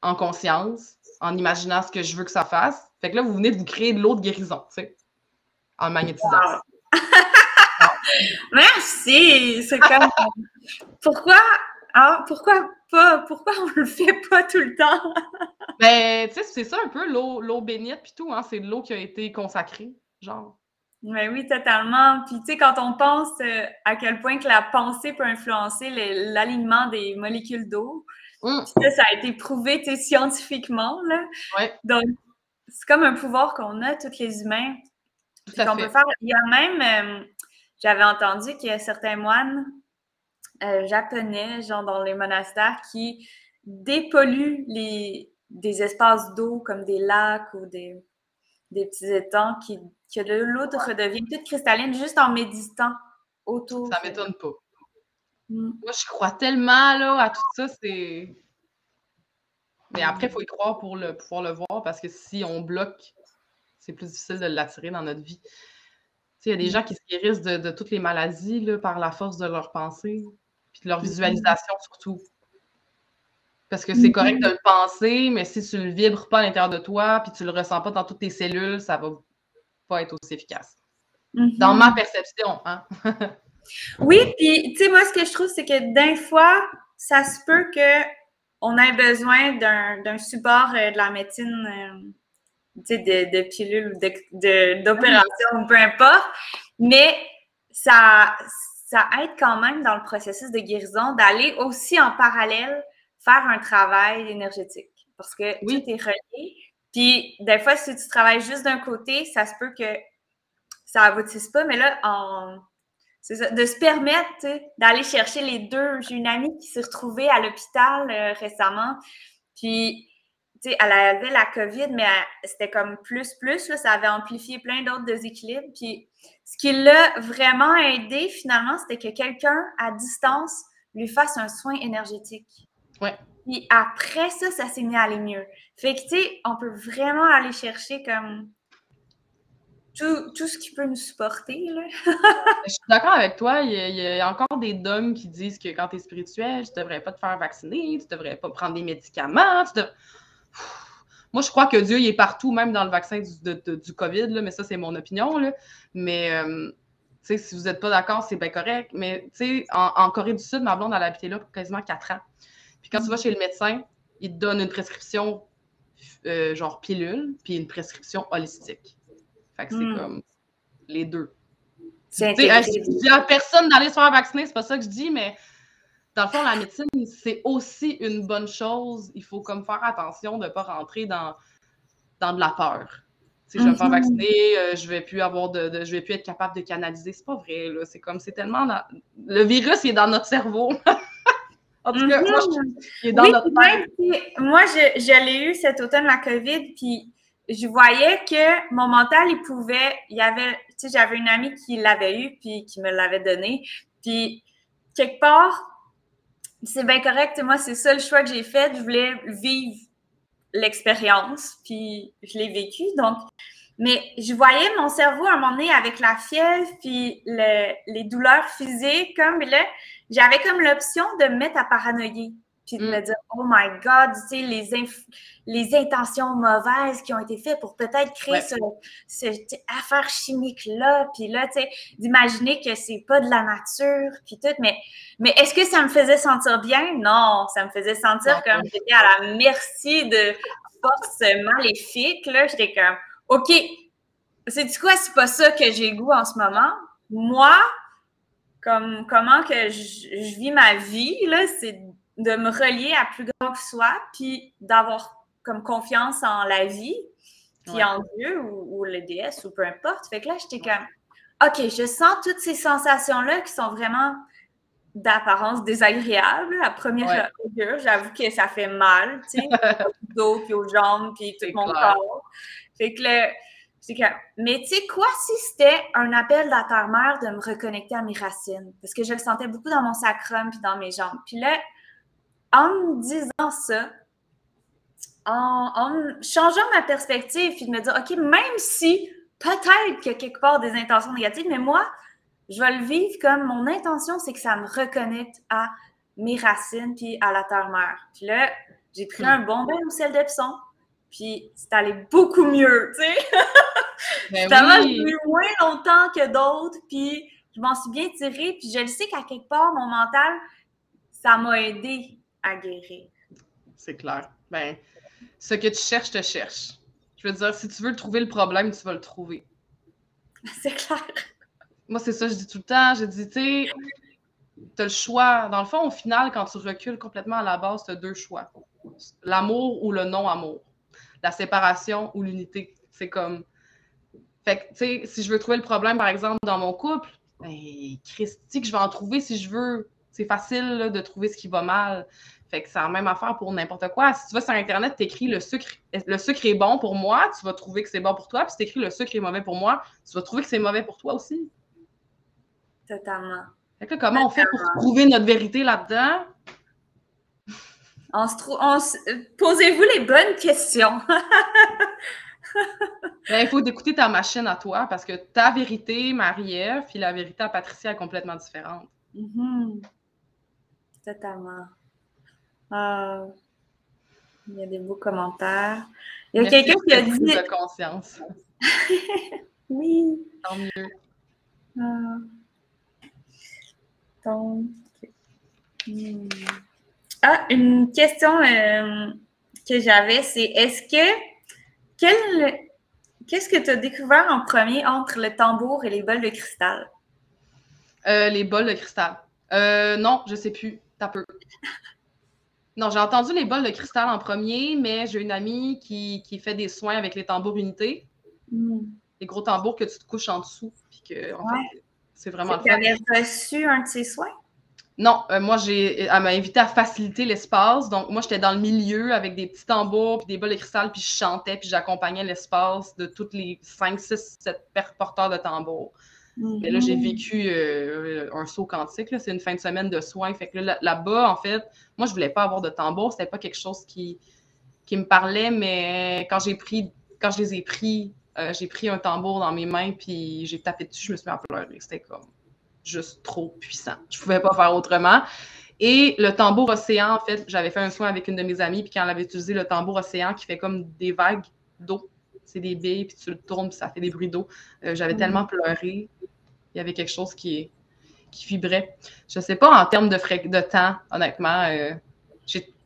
en conscience en imaginant ce que je veux que ça fasse. Fait que là, vous venez de vous créer de l'eau de guérison, tu sais, en magnétisant. Merci! C'est comme. pourquoi, ah, pourquoi pas? Pourquoi on le fait pas tout le temps? ben, tu sais, c'est ça un peu, l'eau bénite puis tout, hein, c'est de l'eau qui a été consacrée, genre. Ben oui, totalement. Puis, tu sais, quand on pense euh, à quel point que la pensée peut influencer l'alignement des molécules d'eau, Mm. Ça, a été prouvé scientifiquement. Là. Donc, c'est comme un pouvoir qu'on a, tous les humains. peut faire. Il y a même, euh, j'avais entendu qu'il y a certains moines euh, japonais, genre dans les monastères, qui dépolluent les, des espaces d'eau comme des lacs ou des, des petits étangs, qui, que l'eau redevient toute cristalline juste en méditant autour. Ça m'étonne pas. Mm. Moi, je crois tellement là, à tout ça, c'est. Mais après, il faut y croire pour le, pouvoir le voir parce que si on bloque, c'est plus difficile de l'attirer dans notre vie. Il y a des mm. gens qui se guérissent de, toutes les maladies là, par la force de leur pensée, puis de leur mm-hmm. visualisation surtout. Parce que c'est correct de le penser, mais si tu le vibres pas à l'intérieur de toi, puis tu le ressens pas dans toutes tes cellules, ça va pas être aussi efficace. Dans ma perception, hein? oui, puis tu sais, moi, ce que je trouve, c'est que d'un fois, ça se peut que on ait besoin d'un support euh, de la médecine, euh, de, de pilules ou d'opération, peu importe, mais ça, ça aide quand même dans le processus de guérison d'aller aussi en parallèle faire un travail énergétique parce que oui. tout est relié. Puis, des fois, si tu travailles juste d'un côté, ça se peut que ça aboutisse pas, mais là, en, ça, de se permettre d'aller chercher les deux. J'ai une amie qui s'est retrouvée à l'hôpital euh, récemment, puis tu sais, elle avait la COVID, mais c'était comme plus, plus, là, ça avait amplifié plein d'autres déséquilibres. Puis ce qui l'a vraiment aidé, finalement, c'était que quelqu'un à distance lui fasse un soin énergétique. Ouais. Puis après ça, ça s'est mis à aller mieux. Fait que, tu sais, on peut vraiment aller chercher comme tout, tout, ce qui peut nous supporter. Là. je suis d'accord avec toi. Il y, a, encore des dômes qui disent que quand tu es spirituel, tu ne devrais pas te faire vacciner, tu ne devrais pas prendre des médicaments. Moi, je crois que Dieu il est partout, même dans le vaccin du, du COVID, là, mais ça, c'est mon opinion. Là. Mais euh, si vous n'êtes pas d'accord, c'est bien correct. Mais en, en Corée du Sud, ma blonde, elle a habité là pour quasiment quatre ans. Puis quand tu vas chez le médecin, il te donne une prescription euh, genre pilule, puis une prescription holistique. Fait que c'est hmm. comme les deux. C'est je dis à personne d'aller se faire vacciner, c'est pas ça que je dis, mais dans le fond, la médecine, c'est aussi une bonne chose. Il faut comme faire attention de ne pas rentrer dans, dans de la peur. Si je vais me faire mm-hmm. vacciner, euh, je vais plus avoir de, je vais plus être capable de canaliser. C'est pas vrai, là. C'est comme c'est tellement le virus il est dans notre cerveau. en tout cas, moi, je... est dans notre moi, je, je l'ai eu cet automne la COVID, puis je voyais que mon mental, il pouvait, il y avait, tu sais, j'avais une amie qui l'avait eu, puis qui me l'avait donné, puis quelque part, c'est bien correct, moi, c'est ça le choix que j'ai fait, je voulais vivre l'expérience, puis je l'ai vécu, donc, mais je voyais mon cerveau à un moment donné avec la fièvre, puis les douleurs physiques, comme là, j'avais comme l'option de me mettre à paranoïer puis de mm. me dire, oh my God, tu sais, les, les intentions mauvaises qui ont été faites pour peut-être créer ce, cette affaire chimique-là, puis là, tu sais, d'imaginer que c'est pas de la nature, puis tout, mais, mais est-ce que ça me faisait sentir bien? Non, ça me faisait sentir comme j'étais à la merci de forces maléfiques, là, j'étais comme, OK, c'est du quoi, c'est pas ça que j'ai goût en ce moment? Moi, comme comment que je, je vis ma vie, là, c'est de me relier à plus grand que soi, puis d'avoir comme confiance en la vie, puis en Dieu ou, le déesse ou peu importe. Fait que là, j'étais comme, OK, je sens toutes ces sensations-là qui sont vraiment d'apparence désagréable à première ouais. J'avoue que ça fait mal, tu sais, au dos, puis aux jambes, puis tout mon corps. Fait que là, comme, mais tu sais quoi, si c'était un appel de la terre-mère de me reconnecter à mes racines? Parce que je le sentais beaucoup dans mon sacrum puis dans mes jambes. Puis là, en me disant ça, en, changeant ma perspective, puis de me dire, OK, même si peut-être qu'il y a quelque part des intentions négatives, mais moi, je vais le vivre comme mon intention, c'est que ça me reconnecte à mes racines puis à la terre-mère. Puis là, j'ai pris un bon bain au sel d'Epsom, puis c'est allé beaucoup mieux, tu sais. Ben ça m'a oui. moins longtemps que d'autres, puis je m'en suis bien tirée, puis je le sais qu'à quelque part, mon mental, ça m'a aidé à guérir. C'est clair. Ben, ce que tu cherches, te cherche. Je veux dire, si tu veux trouver le problème, tu vas le trouver. C'est clair. Moi, c'est ça, je dis tout le temps. Je dis, tu sais, tu as le choix. Dans le fond, au final, quand tu recules complètement à la base, tu as deux choix. L'amour ou le non-amour. La séparation ou l'unité. C'est comme. Fait que, tu sais, si je veux trouver le problème, par exemple, dans mon couple, ben, Christy, que je vais en trouver si je veux C'est facile de trouver ce qui va mal. Fait que c'est la même affaire pour n'importe quoi. Si tu vas sur Internet, tu écris le sucre, le sucre est bon pour moi, tu vas trouver que c'est bon pour toi. Puis si tu écris le sucre est mauvais pour moi, tu vas trouver que c'est mauvais pour toi aussi. Totalement. Fait que comment on fait pour trouver notre vérité là-dedans? On se trouve. Posez-vous les bonnes questions. Ben, il faut écouter ta machine à toi parce que ta vérité, Marie-Ève, puis la vérité à Patricia est complètement différente. Mm-hmm. Totalement. Ah, il y a des beaux commentaires. Il y a quelqu'un qui a dit. de conscience. oui. Tant mieux. Ah. Donc. Hmm. Ah, une question euh, que j'avais, c'est est-ce que. Quel, qu'est-ce que tu as découvert en premier entre le tambour et les bols de cristal? Euh, les bols de cristal. Euh, non, je sais plus. T'as peu. Non, j'ai entendu les bols de cristal en premier, mais j'ai une amie qui, fait des soins avec les tambours unités. Hmm. Les gros tambours que tu te couches en dessous. Puis que, en fait, c'est vraiment Tu avais reçu un de ses soins? Non, euh, moi, j'ai, elle m'a invité à faciliter l'espace. Donc, moi, j'étais dans le milieu avec des petits tambours puis des bols de cristal, puis je chantais, puis j'accompagnais l'espace de tous les 5, 6, 7 porteurs de tambours. Mais là, j'ai mhm. vécu euh, un saut quantique. C'est une fin de semaine de soins. Fait que là-bas, en fait, moi, je voulais pas avoir de tambour. C'était pas quelque chose qui, qui me parlait, mais quand j'ai pris, quand je les ai pris, euh, j'ai pris un tambour dans mes mains, puis j'ai tapé dessus, je me suis mis à pleurer. C'était comme juste trop puissant. Je pouvais pas faire autrement. Et le tambour océan, en fait, j'avais fait un soin avec une de mes amies, puis quand elle avait utilisé le tambour océan qui fait comme des vagues d'eau, c'est des billes, puis tu le tournes, puis ça fait des bruits d'eau. Euh, j'avais mhm. tellement pleuré. Il y avait quelque chose qui, qui vibrait. Je ne sais pas en termes de, de temps, honnêtement. Euh,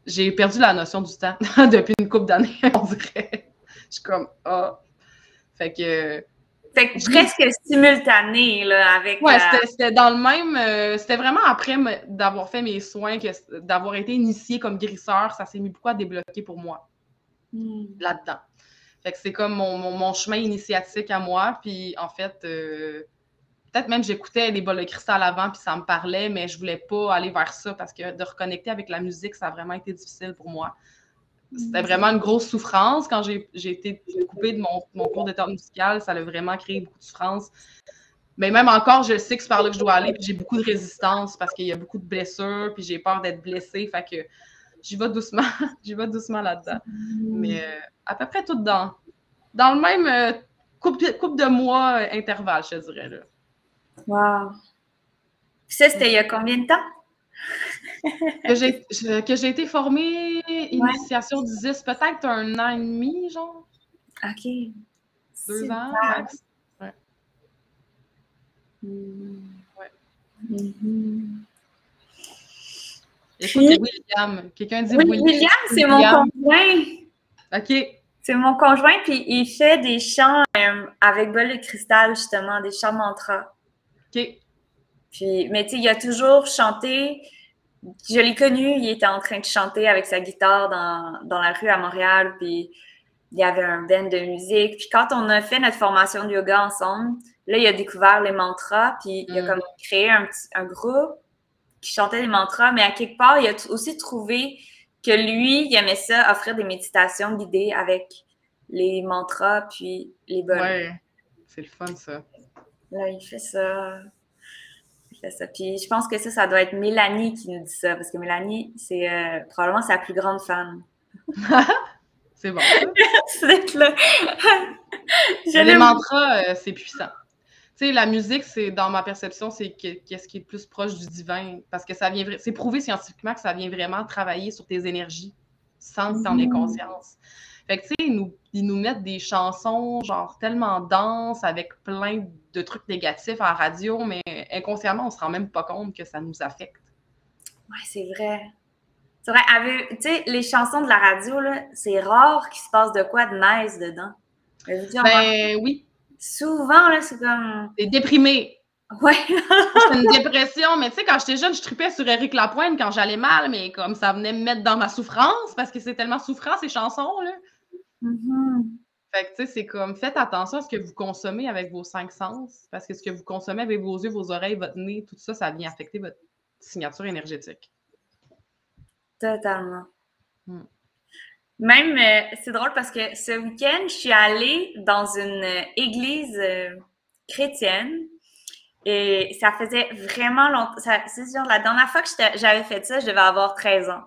j'ai perdu la notion du temps depuis une couple d'années, on dirait. Je suis comme, ah. Fait que. Fait que presque simultané, là, avec. Ouais, c'était dans le même. Euh, c'était vraiment après d'avoir fait mes soins, d'avoir été initiée comme guérisseur, ça s'est mis beaucoup à débloquer pour moi. Hmm. Là-dedans. Fait que c'est comme mon, mon, chemin initiatique à moi. Puis en fait, euh, peut-être même j'écoutais les bols de cristal avant, puis ça me parlait, mais je voulais pas aller vers ça parce que de reconnecter avec la musique, ça a vraiment été difficile pour moi. C'était mm. vraiment une grosse souffrance. Quand j'ai été coupée de mon, mon cours d'état musical, ça a vraiment créé beaucoup de souffrance. Mais même encore, je sais que c'est par là que je dois aller, puis j'ai beaucoup de résistance parce qu'il y a beaucoup de blessures, puis j'ai peur d'être blessée. Fait que j'y vais doucement, j'y vais doucement là-dedans. Mm. Mais euh, à peu près tout dans, dans le même euh, coupe, de mois euh, intervalle, je dirais. Là. Wow. ça, c'était il y a combien de temps? que j'ai été formée initiation du 10, peut-être un an et demi, genre. OK. Deux ans. Ouais. Ouais. Mm-hmm. William. Quelqu'un dit oui, William. c'est mon conjoint. OK. C'est mon conjoint, puis il fait des chants euh, avec bol de cristal, justement, des chants mantras. Puis, mais tu sais, il a toujours chanté. Je l'ai connu, il était en train de chanter avec sa guitare dans, dans la rue à Montréal, puis il y avait un band de musique. Puis quand on a fait notre formation de yoga ensemble, là, il a découvert les mantras, puis il a mm. comme créé un, un groupe qui chantait des mantras, mais à quelque part, il a aussi trouvé que lui, il aimait ça, offrir des méditations guidées avec les mantras, puis les bols. Ouais, c'est le fun, ça. Là, il fait ça. Il fait ça. Puis je pense que ça, ça doit être Mélanie qui nous dit ça, parce que Mélanie, c'est euh, probablement sa plus grande fan. c'est bon. c'est là. Les mantras, euh, c'est puissant. Tu sais, la musique, c'est dans ma perception, c'est qu'est-ce qui est plus proche du divin, parce que ça vient, c'est prouvé scientifiquement que ça vient vraiment travailler sur tes énergies sans que tu en aies mmh. conscience. Fait que, tu sais, ils nous, ils nous mettent des chansons, genre, tellement denses, avec plein de trucs négatifs en radio, mais inconsciemment, on se rend même pas compte que ça nous affecte. Ouais, c'est vrai. C'est vrai. Tu sais, les chansons de la radio, là, c'est rare qu'il se passe de quoi de nice dedans. Ben oui. Souvent, là, c'est comme. T'es déprimé. Ouais. c'est une dépression, mais tu sais, quand j'étais jeune, je tripais sur Eric Lapointe quand j'allais mal, mais comme ça venait me mettre dans ma souffrance, parce que c'est tellement souffrant, ces chansons, là. Mm-hmm. Fait que, tu sais, c'est comme, faites attention à ce que vous consommez avec vos cinq sens, parce que ce que vous consommez avec vos yeux, vos oreilles, votre nez, tout ça, ça vient affecter votre signature énergétique. Totalement. Hmm. Même, euh, c'est drôle parce que ce week-end, je suis allée dans une euh, église euh, chrétienne et ça faisait vraiment longtemps. C'est sûr, la dernière fois que j'avais fait ça, je devais avoir 13 ans.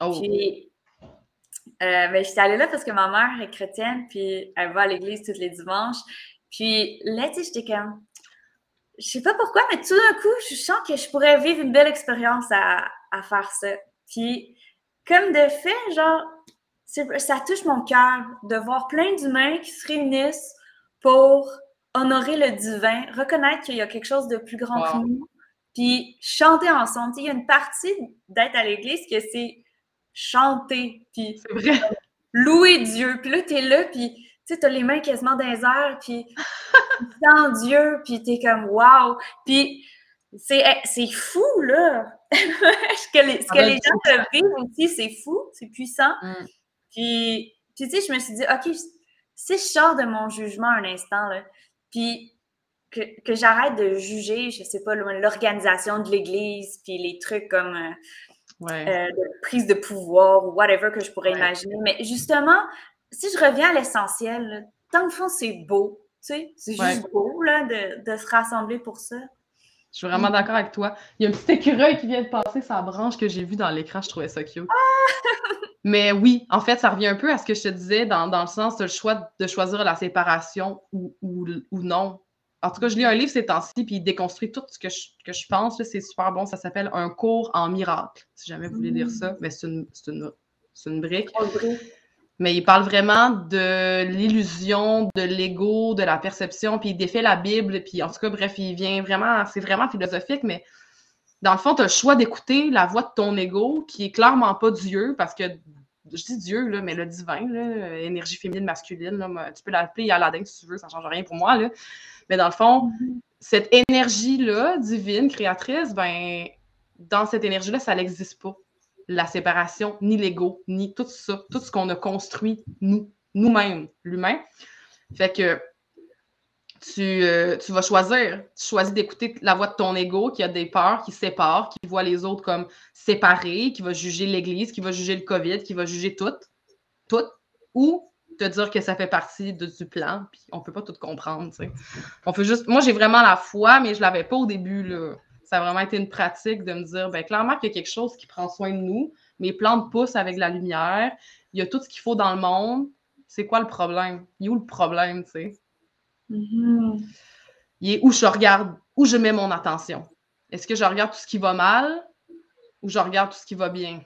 Oh. Puis, euh, ben, j'étais allée là parce que ma mère est chrétienne, puis elle va à l'église tous les dimanches. Puis là, tu sais, j'étais comme, je sais pas pourquoi, mais tout d'un coup, je sens que je pourrais vivre une belle expérience à, à faire ça. Puis, comme de fait, genre, ça touche mon cœur de voir plein d'humains qui se réunissent pour honorer le divin, reconnaître qu'il y a quelque chose de plus grand que nous, puis chanter ensemble. il y a une partie d'être à l'église que c'est chanter, puis louer Dieu. Puis là, tu es là, puis tu as les mains quasiment dans les airs, puis tu sens Dieu, puis tu es comme « wow ». Puis c'est fou, là! ce que les, ce que les gens peuvent vivre aussi, c'est fou, c'est puissant. Mm. Puis, tu sais, je me suis dit, OK, si je sors de mon jugement un instant, là, puis que, que j'arrête de juger, je sais pas, l'organisation de l'Église, puis les trucs comme euh, euh, de prise de pouvoir ou whatever que je pourrais imaginer. Mais justement, si je reviens à l'essentiel, tant le fond, c'est beau, tu sais, c'est juste beau là, de, de, se rassembler pour ça. Je suis vraiment d'accord avec toi. Il y a un petit écureuil qui vient de passer sa branche que j'ai vu dans l'écran, je trouvais ça cute. Ah! Mais oui, en fait, ça revient un peu à ce que je te disais dans, le sens de le choix de choisir la séparation ou, non. En tout cas, je lis un livre ces temps-ci, puis il déconstruit tout ce que je, que je pense. C'est super bon. Ça s'appelle Un cours en miracle, si jamais vous voulez lire ça. Mais c'est une, une, une, brique. Mais il parle vraiment de l'illusion, de l'ego, de la perception, puis il défait la Bible, puis en tout cas, bref, il vient vraiment, c'est vraiment philosophique, mais dans le fond, tu as le choix d'écouter la voix de ton ego, qui est clairement pas Dieu, parce que je dis Dieu, là, mais le divin, là, énergie féminine, masculine, là, tu peux l'appeler Aladdin si tu veux, ça ne change rien pour moi. Là. Mais dans le fond, mm-hmm. cette énergie-là, divine, créatrice, ben, dans cette énergie-là, ça n'existe pas. La séparation, ni l'ego, ni tout ça, tout ce qu'on a construit, nous, nous-mêmes, l'humain. Fait que euh, tu, vas choisir. Tu choisis d'écouter la voix de ton ego qui a des peurs, qui sépare, qui voit les autres comme séparés, qui va juger l'Église, qui va juger le COVID, qui va juger tout, tout, ou te dire que ça fait partie de, du plan, puis on peut pas tout comprendre. On fait juste. Moi, j'ai vraiment la foi, mais je l'avais pas au début. Là. Ça a vraiment été une pratique de me dire, ben clairement qu'il y a quelque chose qui prend soin de nous. Mes plantes poussent avec la lumière. Il y a tout ce qu'il faut dans le monde. C'est quoi le problème? Il est où le problème, tu sais? Mm-hmm. Il est où je regarde, où je mets mon attention? Est-ce que je regarde tout ce qui va mal ou je regarde tout ce qui va bien?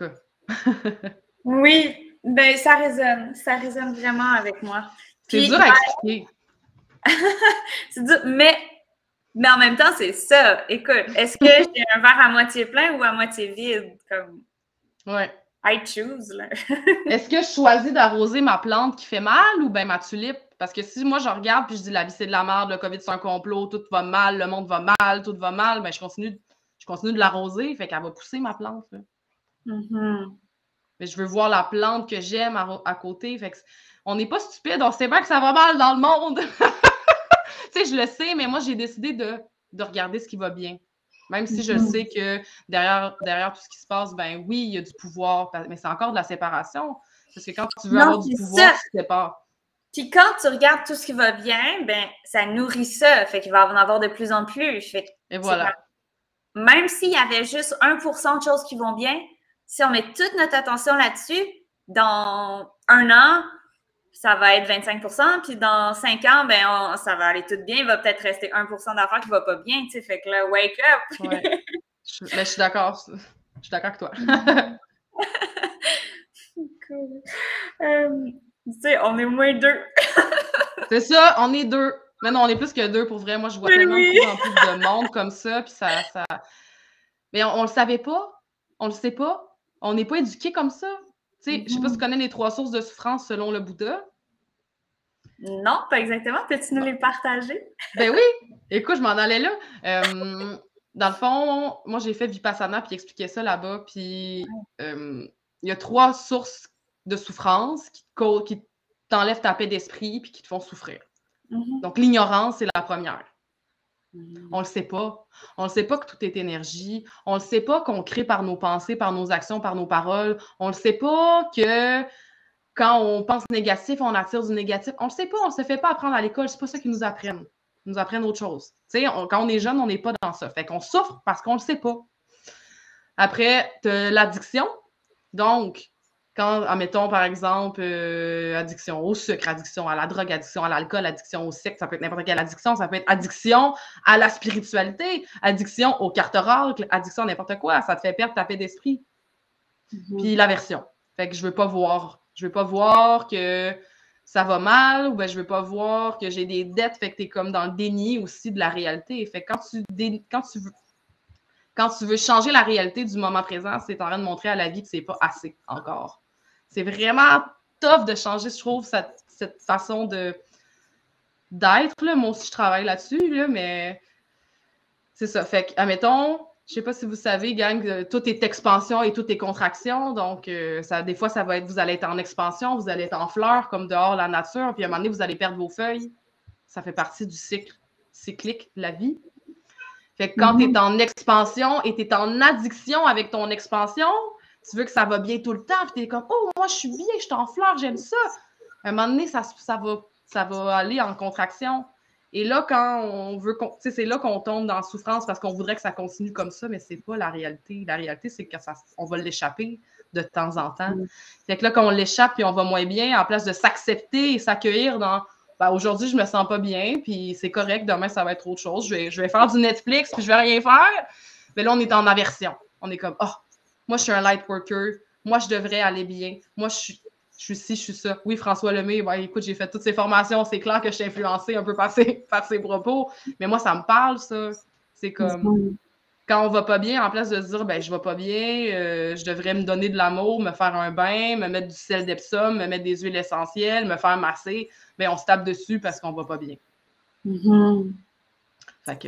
En tout oui, ben ça résonne. Ça résonne vraiment avec moi. C'est dur à expliquer. c'est dur, mais, mais en même temps, c'est ça. Écoute, est-ce que j'ai un verre à moitié plein ou à moitié vide? Comme... Ouais. I choose, Est-ce que je choisis d'arroser ma plante qui fait mal ou bien ma tulipe? Parce que si moi je regarde puis je dis la vie c'est de la merde, le COVID c'est un complot, tout va mal, le monde va mal, tout va mal, ben je continue, je continue de l'arroser, fait qu'elle va pousser ma plante. Mm-hmm. Mais je veux voir la plante que j'aime à, côté. Fait que on n'est pas stupide, on sait pas que ça va mal dans le monde. tu sais, je le sais, mais moi j'ai décidé de, de regarder ce qui va bien. Même si je mm-hmm. sais que derrière, derrière tout ce qui se passe, ben oui, il y a du pouvoir, mais c'est encore de la séparation. Parce que quand tu veux avoir du pouvoir, tu tu sépares. Puis quand tu regardes tout ce qui va bien, ben ça nourrit ça. Fait qu'il va en avoir de plus en plus. Fait Et voilà. Même s'il y avait juste 1% de choses qui vont bien, si on met toute notre attention là-dessus, dans un an, ça va être 25% puis dans 5 ans, ben ça va aller tout bien. Il va peut-être rester 1% d'affaires qui ne va pas bien. Tu sais, fait que là, wake up! mais je suis d'accord. Je suis d'accord avec toi. cool. Euh, tu sais, on est moins deux. C'est ça, on est deux. Mais non, on est plus que deux pour vrai. Moi, je vois tellement de plus en plus de monde comme ça. Puis ça, ça... Mais on, ne le savait pas. On le sait pas. On n'est pas éduqué comme ça. Tu sais, je sais pas si tu mm-hmm. connais les trois sources de souffrance selon le Bouddha. Non, pas exactement. Peux-tu nous les partager? ben oui! Écoute, je m'en allais là. Euh, dans le fond, moi, j'ai fait Vipassana puis expliqué ça là-bas. Puis euh, il y a trois sources de souffrance qui, qui t'enlèvent ta paix d'esprit puis qui te font souffrir. Mm-hmm. Donc, l'ignorance, c'est la première. On le sait pas. On le sait pas que tout est énergie. On le sait pas qu'on crée par nos pensées, par nos actions, par nos paroles. On le sait pas que quand on pense négatif, on attire du négatif. On le sait pas. On ne se fait pas apprendre à l'école. C'est pas ça qu'ils nous apprennent. Ils nous apprennent autre chose. quand on est jeune, on n'est pas dans ça. Fait qu'on souffre parce qu'on le sait pas. Après, l'addiction. Donc, quand, admettons, par exemple, euh, addiction au sucre, addiction à la drogue, addiction à l'alcool, addiction au sexe, ça peut être n'importe quelle addiction, ça peut être addiction à la spiritualité, addiction aux cartes oracles, addiction à n'importe quoi, ça te fait perdre ta paix d'esprit. Mhm. Puis l'aversion. Fait que je veux pas voir. Je veux pas voir que ça va mal ou ben je veux pas voir que j'ai des dettes. Fait que tu es comme dans le déni aussi de la réalité. Fait que quand tu, quand tu veux quand tu veux changer la réalité du moment présent, c'est en train de montrer à la vie que c'est pas assez encore c'est vraiment tough de changer, je trouve, cette, façon de d'être. Moi aussi, je travaille là-dessus, mais c'est ça. Fait que, admettons, je sais pas si vous savez, gang, euh, tout est expansion et tout est contraction. Donc, euh, ça, des fois, ça va être, vous allez être en expansion, vous allez être en fleurs, comme dehors la nature, puis à un moment donné, vous allez perdre vos feuilles. Ça fait partie du cycle cyclique de la vie. Fait que quand mm-hmm. tu es en expansion et tu es en addiction avec ton expansion, tu veux que ça va bien tout le temps, puis tu es comme, oh, moi, je suis bien, je suis en fleur, j'aime ça. À un moment donné, ça, ça, va, ça va aller en contraction. Et là, quand on veut, c'est là qu'on tombe dans la souffrance parce qu'on voudrait que ça continue comme ça, mais c'est pas la réalité. La réalité, c'est que ça, on va l'échapper de temps en temps. Mm. Fait que là, quand on l'échappe puis on va moins bien, en place de s'accepter et s'accueillir dans ben, aujourd'hui, je me sens pas bien, puis c'est correct, demain, ça va être autre chose. Je vais, je vais faire du Netflix, puis je vais rien faire. Mais là, on est en aversion. On est comme, oh, moi, je suis un light worker. Moi, je devrais aller bien. Moi, je suis, je suis ci, je suis ça. Oui, François Lemay, ben, écoute, j'ai fait toutes ces formations. C'est clair que je suis influencée un peu par ses, par ses propos. Mais moi, ça me parle, ça. C'est comme quand on va pas bien, en place de se dire, ben, je vais pas bien, euh, je devrais me donner de l'amour, me faire un bain, me mettre du sel d'Epsom, me mettre des huiles essentielles, me faire masser, ben, on se tape dessus parce qu'on va pas bien. Mm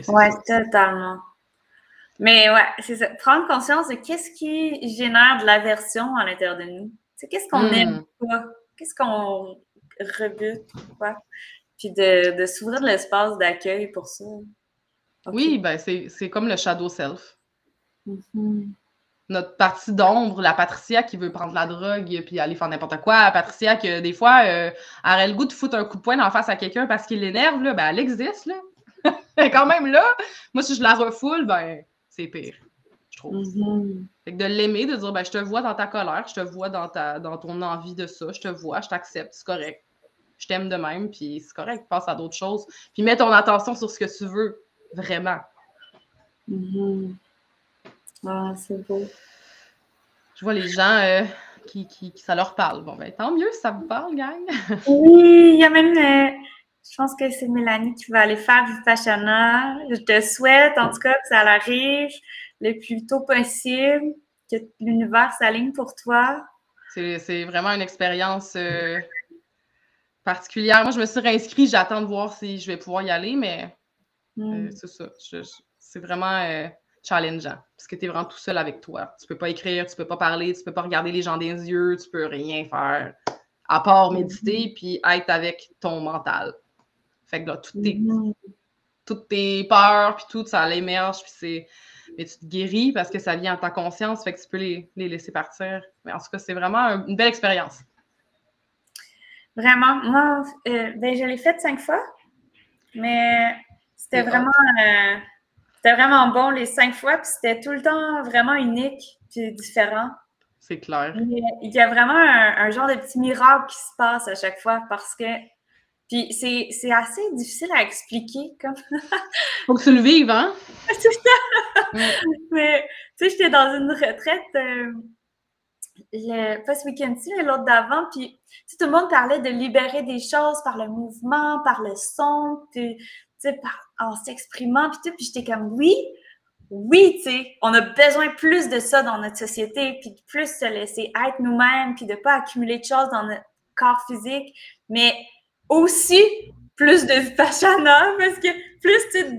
ouais, totalement. Mais ouais, c'est ça. Prendre conscience de qu'est-ce qui génère de l'aversion à l'intérieur de nous. C'est qu'est-ce qu'on hmm. pas, qu'est-ce qu'on rebute, quoi? Puis de, de s'ouvrir de l'espace d'accueil pour ça. Oui, ben c'est comme le shadow self. Mm-hmm. Notre partie d'ombre, la Patricia qui veut prendre la drogue puis aller faire n'importe quoi, la Patricia que des fois, euh, elle aurait le goût de foutre un coup de poing en face à quelqu'un parce qu'il l'énerve, là, ben elle existe, là. Mais quand même là, moi si je la refoule, ben c'est pire, je trouve. Mm-hmm. Fait que de l'aimer, de dire ben, je te vois dans ta colère, je te vois dans, ta, dans ton envie de ça, je te vois, je t'accepte, c'est correct. Je t'aime de même, puis c'est correct, passe à d'autres choses. Puis mets ton attention sur ce que tu veux, vraiment. Mm-hmm. Ah, c'est beau. Je vois les gens euh, qui, qui, ça leur parle. Bon, ben tant mieux, ça vous parle, gang. oui, il y a même. Euh, je pense que c'est Mélanie qui va aller faire Vipassana. Je te souhaite, en tout cas, que ça arrive le plus tôt possible, que l'univers s'aligne pour toi. C'est vraiment une expérience euh, particulière. Moi, je me suis réinscrite, j'attends de voir si je vais pouvoir y aller, mais mm. euh, c'est ça. C'est vraiment euh, challengeant parce que tu es vraiment tout seul avec toi. Tu peux pas écrire, tu peux pas parler, tu peux pas regarder les gens des yeux, tu peux rien faire à part méditer mm. puis être avec ton mental. Fait que là, mm-hmm. toutes tes, peurs, puis tout, ça l'émerge, puis c'est. Mais tu te guéris parce que ça vient en ta conscience, fait que tu peux les, laisser partir. Mais en tout cas, c'est vraiment une belle expérience. Vraiment. Moi, euh, ben, je l'ai faite cinq fois, mais c'était vraiment, euh, c'était vraiment bon les cinq fois, puis c'était tout le temps vraiment unique, puis différent. C'est clair. Il y a vraiment un, genre de petit miracle qui se passe à chaque fois parce que puis c'est assez difficile à expliquer. Comme... Faut que tu le vives, hein? c'est ça! Mais, tu sais, j'étais dans une retraite, euh, le, pas ce week-end-ci, l'autre d'avant, puis tout le monde parlait de libérer des choses par le mouvement, par le son, puis, tu sais, en s'exprimant, puis tout. Puis j'étais comme, oui, oui, tu sais, on a besoin plus de ça dans notre société, puis de plus se laisser être nous-mêmes, puis de pas accumuler de choses dans notre corps physique. Mais aussi plus de vipassana parce que plus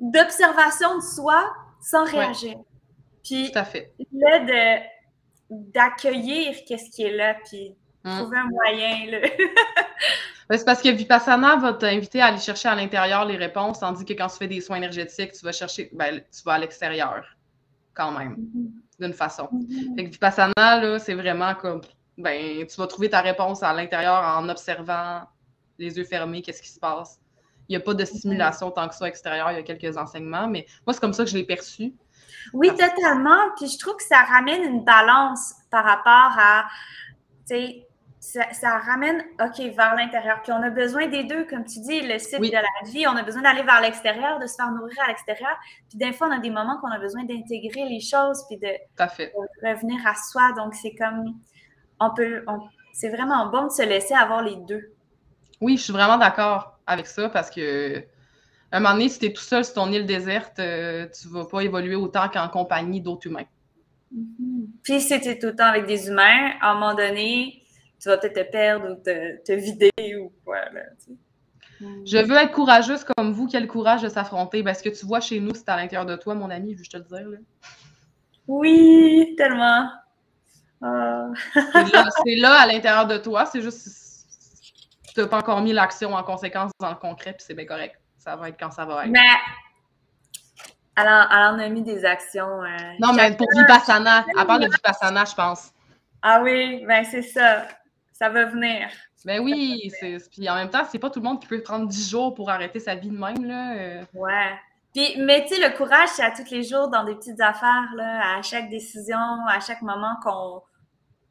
d'observation de soi sans réagir. Puis Tout à fait. là, d'accueillir qu'est-ce qui est là, puis mm. trouver un moyen. Là. c'est parce que Vipassana va t'inviter à aller chercher à l'intérieur les réponses, tandis que quand tu fais des soins énergétiques, tu vas chercher, ben, tu vas à l'extérieur, quand même, mm-hmm. d'une façon. Mm-hmm. Fait que Vipassana, là, c'est vraiment comme, ben, tu vas trouver ta réponse à l'intérieur en observant les yeux fermés, qu'est-ce qui se passe? Il n'y a pas de stimulation tant que ça extérieur, il y a quelques enseignements, mais moi, c'est comme ça que je l'ai perçu. Oui, totalement. Puis je trouve que ça ramène une balance par rapport à, tu sais, ça, ramène, OK, vers l'intérieur. Puis on a besoin des deux, comme tu dis, le cycle de la vie. On a besoin d'aller vers l'extérieur, de se faire nourrir à l'extérieur. Puis des fois, on a des moments qu'on a besoin d'intégrer les choses, puis de, revenir à soi. Donc, c'est comme, on peut, c'est vraiment bon de se laisser avoir les deux. Oui, je suis vraiment d'accord avec ça parce que un moment donné, si tu es tout seul sur ton île déserte, euh, tu ne vas pas évoluer autant qu'en compagnie d'autres humains. Mm-hmm. Puis si tu es tout le temps avec des humains, à un moment donné, tu vas peut-être te perdre ou te, vider ou quoi. Je veux être courageuse comme vous. Quel courage de s'affronter. Parce que tu vois, chez nous, c'est à l'intérieur de toi, mon ami, je te le dire. Là. Oui, tellement. Ah. c'est là, à l'intérieur de toi. C'est juste tu n'as pas encore mis l'action en conséquence dans le concret, puis c'est bien correct. Ça va être quand ça va être. Mais alors, on a mis des actions. Euh, non, mais pour Vipassana, à part de Vipassana, je pense. Ah oui, ben c'est ça. Ça va venir. Ben oui, puis en même temps, c'est pas tout le monde qui peut prendre 10 jours pour arrêter sa vie de même. Là. Euh. Ouais. Puis, mais tu sais, le courage, c'est à tous les jours dans des petites affaires, là, à chaque décision, à chaque moment qu'on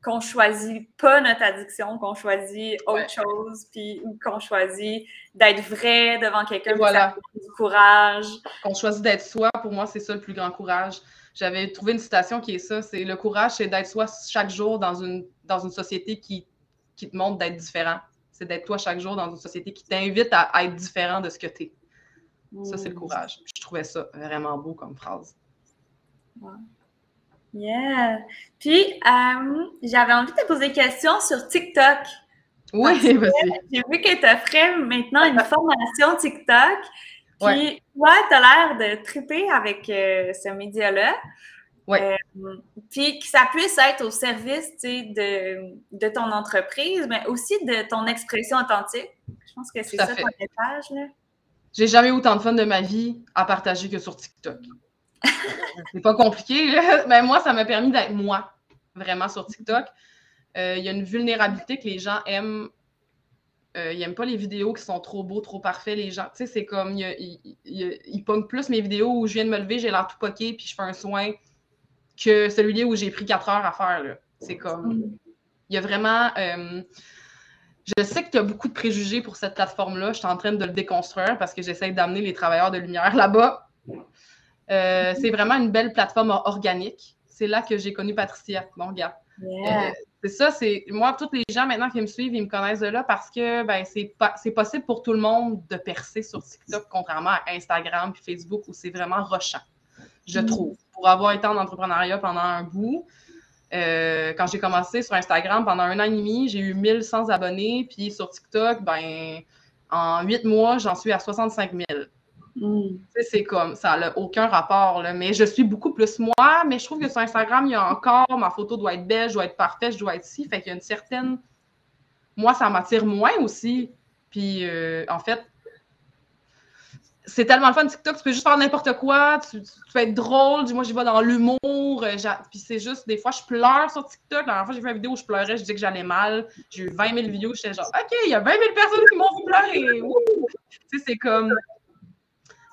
qu'on choisit pas notre addiction, qu'on choisit autre chose, puis qu'on choisit d'être vrai devant quelqu'un, voilà. du courage. Qu'on choisit d'être soi, pour moi, c'est ça le plus grand courage. J'avais trouvé une citation qui est ça, c'est le courage, c'est d'être soi chaque jour dans une, dans une société qui, qui te montre d'être différent. C'est d'être toi chaque jour dans une société qui t'invite à, être différent de ce que tu es. Ça, c'est le mm. courage. Je trouvais ça vraiment beau comme phrase. Yeah. Puis, euh, j'avais envie de te poser des questions sur TikTok. Oui. J'ai vu que tu offrais maintenant une formation TikTok. Puis, toi, tu as l'air de triper avec euh, ce média-là. Oui. Euh, puis que ça puisse être au service de, de ton entreprise, mais aussi de ton expression authentique. Je pense que c'est ça ton message. Là. J'ai jamais eu autant de fun de ma vie à partager que sur TikTok c'est pas compliqué, mais moi, ça m'a permis d'être moi, vraiment, sur TikTok. Euh, il y a une vulnérabilité que les gens aiment. Euh, ils n'aiment pas les vidéos qui sont trop beaux, trop parfaits. Les gens, tu sais, c'est comme, ils pognent plus mes vidéos où je viens de me lever, j'ai l'air tout poqué, puis je fais un soin, que celui-là où j'ai pris quatre heures à faire. C'est comme, il y a vraiment. Euh, je sais qu'il y a beaucoup de préjugés pour cette plateforme-là. Je suis en train de le déconstruire parce que j'essaie d'amener les travailleurs de lumière là-bas. Euh, c'est vraiment une belle plateforme organique. C'est là que j'ai connu Patricia. Bon, regarde. Euh, c'est ça, c'est moi, tous les gens maintenant qui me suivent, ils me connaissent de là parce que ben, c'est, c'est possible pour tout le monde de percer sur TikTok, contrairement à Instagram et Facebook où c'est vraiment rochant, je mm. trouve. Pour avoir été en entrepreneuriat pendant un bout, euh, quand j'ai commencé sur Instagram pendant un an et demi, j'ai eu 1100 abonnés, puis sur TikTok, ben, en huit mois, j'en suis à 65 000. Mm. C'est comme, ça n'a aucun rapport, là. mais je suis beaucoup plus moi, mais je trouve que sur Instagram, il y a encore, ma photo doit être belle, je dois être parfaite, je dois être ci, fait qu'il y a une certaine... Moi, ça m'attire moins aussi, puis euh, en fait, c'est tellement le fun TikTok, tu peux juste faire n'importe quoi, tu, peux être drôle, moi j'y vais dans l'humour, euh, puis c'est juste, des fois je pleure sur TikTok, la dernière fois j'ai fait une vidéo où je pleurais, je disais que j'allais mal, j'ai eu 20 000 vidéos, j'étais genre, ok, il y a 20 000 personnes qui m'ont vu pleurer, c'est comme,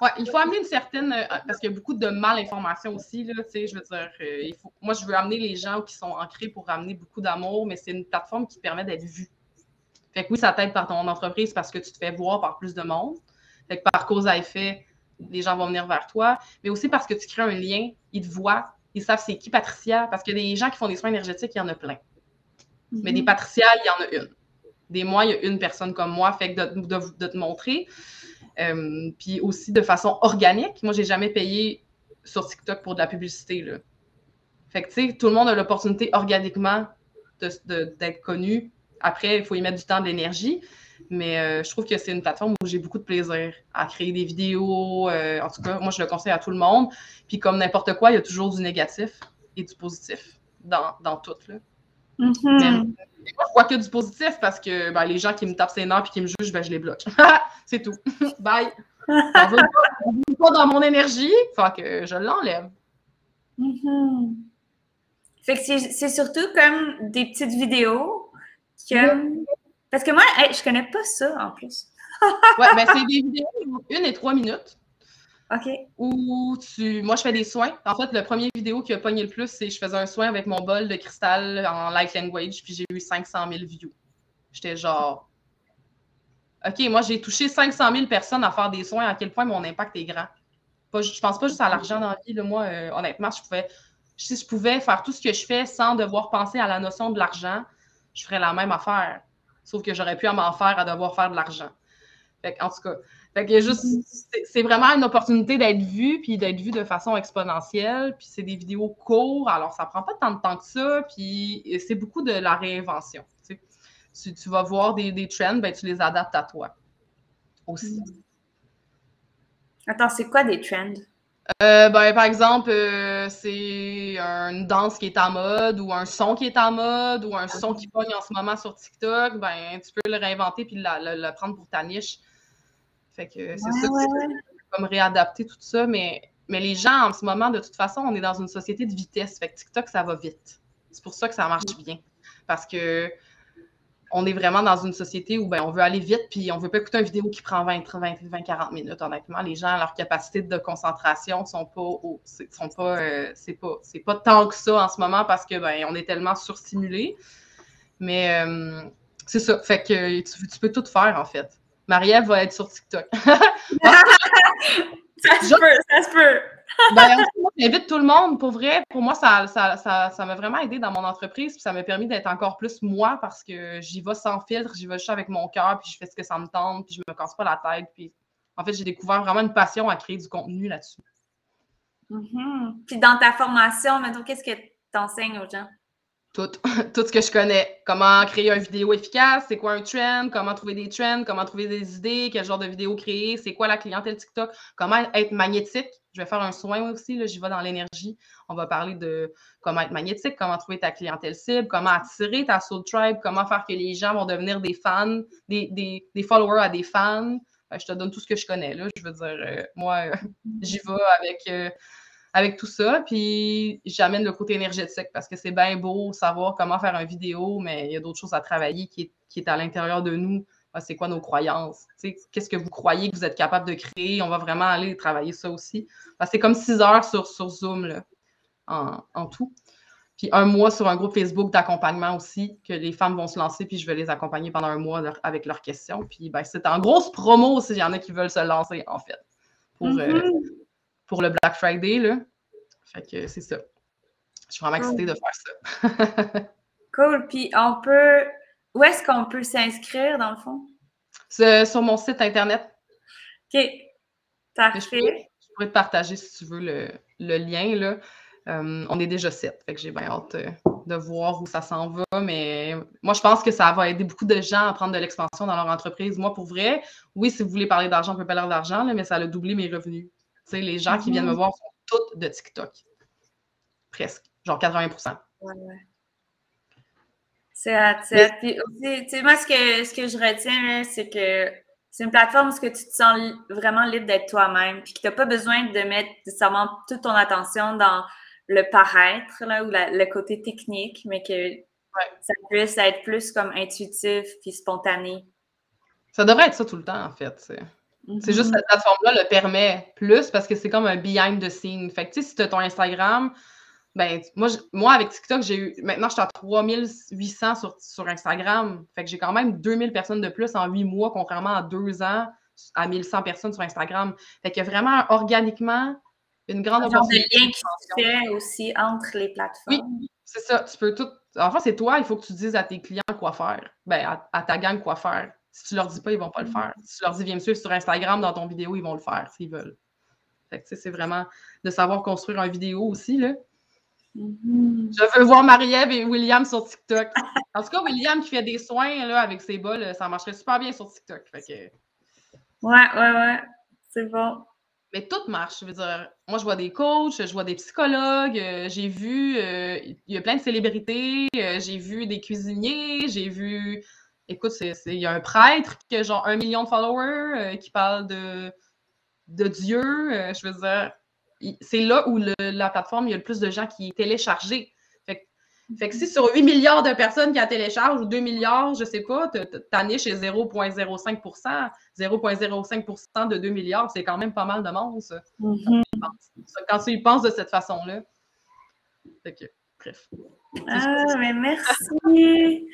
Ouais, il faut amener une certaine. Euh, parce qu'il y a beaucoup de malinformation aussi, là, tu sais, je veux dire, euh, il faut, moi, je veux amener les gens qui sont ancrés pour amener beaucoup d'amour, mais c'est une plateforme qui permet d'être vue. Fait que oui, ça t'aide par ton entreprise parce que tu te fais voir par plus de monde. Fait que par cause à effet, les gens vont venir vers toi, mais aussi parce que tu crées un lien, ils te voient, ils savent c'est qui Patricia, parce que des gens qui font des soins énergétiques, il y en a plein. Mais des mhm. Patricia, il y en a une. Des mois, il y a une personne comme moi, fait que de te montrer, euh, puis aussi de façon organique. Moi, j'ai jamais payé sur TikTok pour de la publicité. Là. Fait que, tu sais, tout le monde a l'opportunité organiquement d'être connu. Après, il faut y mettre du temps, de l'énergie. Mais euh, je trouve que c'est une plateforme où j'ai beaucoup de plaisir à créer des vidéos. Euh, en tout cas, moi, je le conseille à tout le monde. Puis comme n'importe quoi, il y a toujours du négatif et du positif dans, dans tout. Là. Mm-hmm. je vois que du positif parce que ben, les gens qui me tapent ses nerfs et qui me jugent, ben, je les bloque. c'est tout. Bye. Ça pas, dans mon énergie, fait que je l'enlève. Fait que c'est surtout comme des petites vidéos Parce que moi, je connais pas ça en plus. ouais, ben c'est des vidéos une et trois minutes. OK. Où tu. Moi, je fais des soins. En fait, le premier vidéo qui a pogné le plus, c'est je faisais un soin avec mon bol de cristal en light language, puis j'ai eu 500 000 views. J'étais genre. OK, moi, j'ai touché 500 000 personnes à faire des soins, à quel point mon impact est grand. Pas, je pense pas juste à l'argent dans la vie. Moi, euh, honnêtement, je pouvais, si je pouvais faire tout ce que je fais sans devoir penser à la notion de l'argent, je ferais la même affaire. Sauf que j'aurais pu m'en faire à devoir faire de l'argent. en tout cas, juste, c'est vraiment une opportunité d'être vu, puis d'être vu de façon exponentielle. Puis c'est des vidéos courtes, alors ça prend pas tant de temps que ça, puis c'est beaucoup de la réinvention. Si tu vas voir des, des trends, ben, tu les adaptes à toi aussi. Attends, c'est quoi des trends? Euh, ben, par exemple, euh, c'est une danse qui est en mode ou un son qui est en mode ou un son qui pogne en ce moment sur TikTok, ben, tu peux le réinventer puis le, prendre pour ta niche. Fait que c'est ça, comme réadapter tout ça, mais, mais les gens en ce moment, de toute façon, on est dans une société de vitesse. Fait que TikTok, ça va vite. C'est pour ça que ça marche bien. Parce que on est vraiment dans une société où ben, on veut aller vite, puis on ne veut pas écouter une vidéo qui prend 20, 20, 20, 40 minutes. Honnêtement, les gens, leur capacité de concentration sont pas, sont pas, euh, c'est pas, c'est pas tant que ça en ce moment parce que ben, on est tellement surstimulé. Mais euh, c'est ça. Fait que tu, peux tout faire, en fait. Marie-Ève va être sur TikTok. ça se peut, ça se peut ben, j'invite tout le monde. Pour vrai, pour moi, ça, ça, m'a vraiment aidé dans mon entreprise. Puis ça m'a permis d'être encore plus moi parce que j'y vais sans filtre, j'y vais juste avec mon cœur, puis je fais ce que ça me tente, puis je me casse pas la tête. Puis en fait, j'ai découvert vraiment une passion à créer du contenu là-dessus. Mm-hmm. Puis dans ta formation, maintenant, qu'est-ce que tu enseignes aux gens? Tout, ce que je connais. Comment créer une vidéo efficace, c'est quoi un trend, comment trouver des trends, comment trouver des idées, quel genre de vidéo créer, c'est quoi la clientèle TikTok, comment être magnétique. Je vais faire un soin aussi, là, j'y vais dans l'énergie. On va parler de comment être magnétique, comment trouver ta clientèle cible, comment attirer ta soul tribe, comment faire que les gens vont devenir des fans, des, followers à des fans. je te donne tout ce que je connais. Là. Je veux dire, euh, moi, euh, j'y vais avec. Euh, avec tout ça. Puis j'amène le côté énergétique parce que c'est bien beau savoir comment faire une vidéo, mais il y a d'autres choses à travailler qui est, à l'intérieur de nous. Ah, c'est quoi nos croyances? Qu'est-ce que vous croyez que vous êtes capable de créer? On va vraiment aller travailler ça aussi. C'est comme six heures sur, sur Zoom là, en, tout. Puis un mois sur un groupe Facebook d'accompagnement aussi, que les femmes vont se lancer, puis je vais les accompagner pendant un mois avec leurs questions. Puis ben, c'est en grosse promo s'il y en a qui veulent se lancer, en fait, pour, euh, mm-hmm pour le Black Friday. Là. Fait que c'est ça. Je suis vraiment excitée de faire ça. cool. Puis on peut. Où est-ce qu'on peut s'inscrire dans le fond? sur mon site internet. OK. Parfait. Je pourrais, je pourrais, te partager si tu veux le, lien. Là. Euh, on est déjà sept. Fait que j'ai bien hâte euh, de voir où ça s'en va. Mais moi, je pense que ça va aider beaucoup de gens à prendre de l'expansion dans leur entreprise. Moi, pour vrai, oui, si vous voulez parler d'argent, on peut parler d'argent, mais ça a doublé mes revenus les gens qui viennent me mhm. voir sont toutes de TikTok. Presque. Genre 80 ouais, ouais. C'est Puis aussi, moi, ce que, ce que je retiens, c'est que c'est une plateforme où tu te sens vraiment libre d'être toi-même, puis que tu n'as pas besoin de mettre nécessairement toute ton attention dans le paraître là, ou le côté technique, mais que ça puisse être plus comme intuitif puis spontané. Ça devrait être ça tout le temps, en fait. C'est juste que cette plateforme-là le permet plus parce que c'est comme un behind the scene. Fait que, tu sais, si tu as ton Instagram, ben, moi, moi avec TikTok, j'ai eu. Maintenant, je suis à 3800 sur, sur Instagram. Fait que j'ai quand même 2000 personnes de plus en 8 mois, contrairement à 2 ans à 1100 personnes sur Instagram. Fait que vraiment, organiquement, une grande opportunité. Il y a qui se fait aussi entre les plateformes. Oui, c'est ça. Tu peux tout. Enfin, c'est toi, il faut que tu dises à tes clients quoi faire. Ben, à ta gang quoi faire. Si tu leur dis pas, ils vont pas le mm. faire. Si tu leur dis viens me suivre sur Instagram dans ton vidéo, ils vont le faire s'ils veulent. c'est vraiment de savoir construire une vidéo aussi, là. Mm-hmm. Je veux voir Marie-Ève et William sur TikTok. En tout cas, William qui fait des soins là, avec ses bols, ça marcherait super bien sur TikTok. Fait Ouais, ouais, ouais. C'est bon. mais tout marche. Je veux dire, moi, je vois des coachs, je vois des psychologues, euh, j'ai vu, euh, il y a plein de célébrités, euh, j'ai vu des cuisiniers, j'ai vu, écoute, il y a un prêtre qui a genre un million de followers, qui parle de, de Dieu. je veux dire, c'est là où la plateforme, il y a le plus de gens qui est téléchargés. Fait que si sur 8 milliards de personnes qui la téléchargent ou 2 milliards, je sais pas, ta niche est 0,05% 0,05% de 2 milliards, c'est quand même pas mal de monde, ça. Mm-hmm. Quand tu y penses de cette façon-là. Fait que, bref. Ah, mais merci!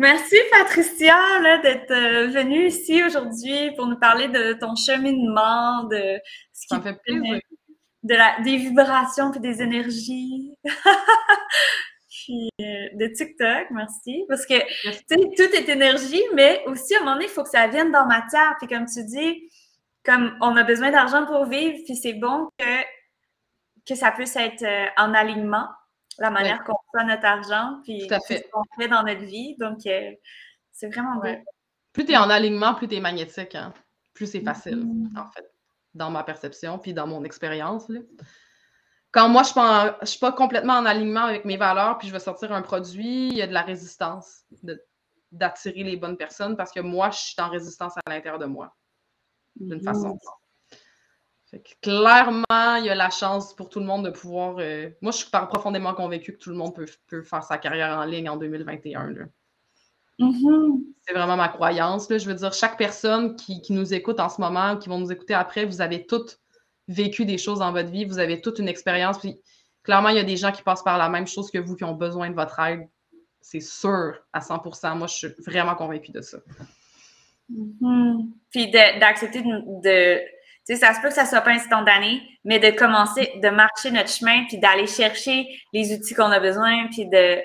Merci Patricia d'être euh, venue ici aujourd'hui pour nous parler de ton cheminement, de ce qui fait plaisir. De la, des vibrations et des énergies. Euh, de TikTok, merci. Parce que, tu sais, tout est énergie, mais aussi, à un moment donné, il faut que ça vienne dans matière. Puis comme tu dis, comme on a besoin d'argent pour vivre, puis c'est bon que, que ça puisse être euh, en alignement, la manière qu'on fait notre argent, puis ce qu'on fait dans notre vie. Donc, euh, c'est vraiment ouais. Plus tu es en alignement, plus tu es magnétique. Hein? Plus c'est facile, mm-hmm. en fait, dans ma perception, puis dans mon expérience quand moi, je ne suis, pas complètement en alignement avec mes valeurs, puis je vais sortir un produit, il y a de la résistance d'attirer les bonnes personnes parce que moi, je suis en résistance à l'intérieur de moi, d'une façon. Fait clairement, il y a la chance pour tout le monde de pouvoir. Euh, moi, je suis profondément convaincue que tout le monde peut, faire sa carrière en ligne en 2021. Mm-hmm. C'est vraiment ma croyance. Je veux dire, chaque personne qui, qui, nous écoute en ce moment, qui vont nous écouter après, vous avez toutes vécu des choses dans votre vie, vous avez toute une expérience. Puis clairement, il y a des gens qui passent par la même chose que vous, qui ont besoin de votre aide. C'est sûr à 100% Moi, je suis vraiment convaincue de ça. Mm-hmm. Puis d'accepter de. Sais, ça se peut que ça soit pas instantané, mais de commencer, de marcher notre chemin, puis d'aller chercher les outils qu'on a besoin, puis de.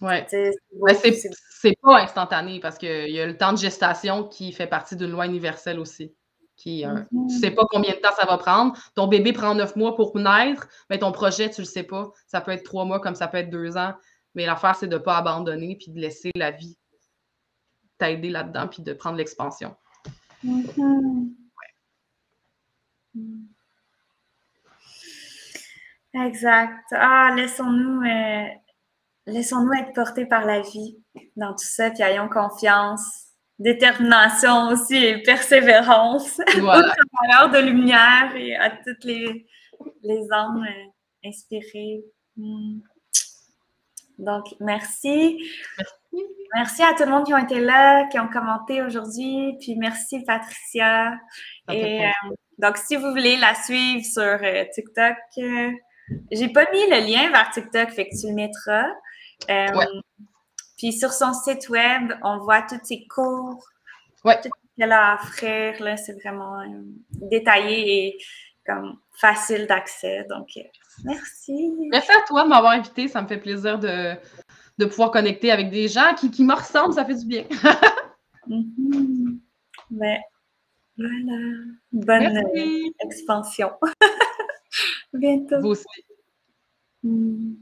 Ouais. C'est pas instantané parce qu'il y a le temps de gestation qui fait partie d'une loi universelle aussi. Qui, euh, Tu ne sais pas combien de temps ça va prendre. Ton bébé prend neuf mois pour naître, mais ton projet, tu ne le sais pas. Ça peut être trois mois comme ça peut être deux ans. Mais l'affaire, c'est de ne pas abandonner puis de laisser la vie t'aider là-dedans puis de prendre l'expansion. Mm-hmm. Exact. Ah, laissons-nous euh, laissons-nous être portés par la vie dans tout ça, puis ayons confiance détermination aussi et persévérance voilà. valeur de lumière et à toutes les, les âmes euh, inspirées. Hmm. Donc, merci. merci. Merci à tout le monde qui ont été là, qui ont commenté aujourd'hui. Puis merci, Patricia. Et, donc, si vous voulez la suivre sur euh, TikTok, j'ai pas mis le lien vers TikTok, fait que tu le mettras. Puis sur son site web, on voit tous ses cours, ouais. tout ce qu'elle a à offrir. Là, c'est vraiment euh, détaillé et comme facile d'accès. Donc, euh, merci. Merci à toi de m'avoir invité. Ça me fait plaisir de, de pouvoir connecter avec des gens qui, qui me ressemblent. Ça fait du bien. mm voilà. Bonne euh, expansion. Bientôt. Vous aussi. Mm.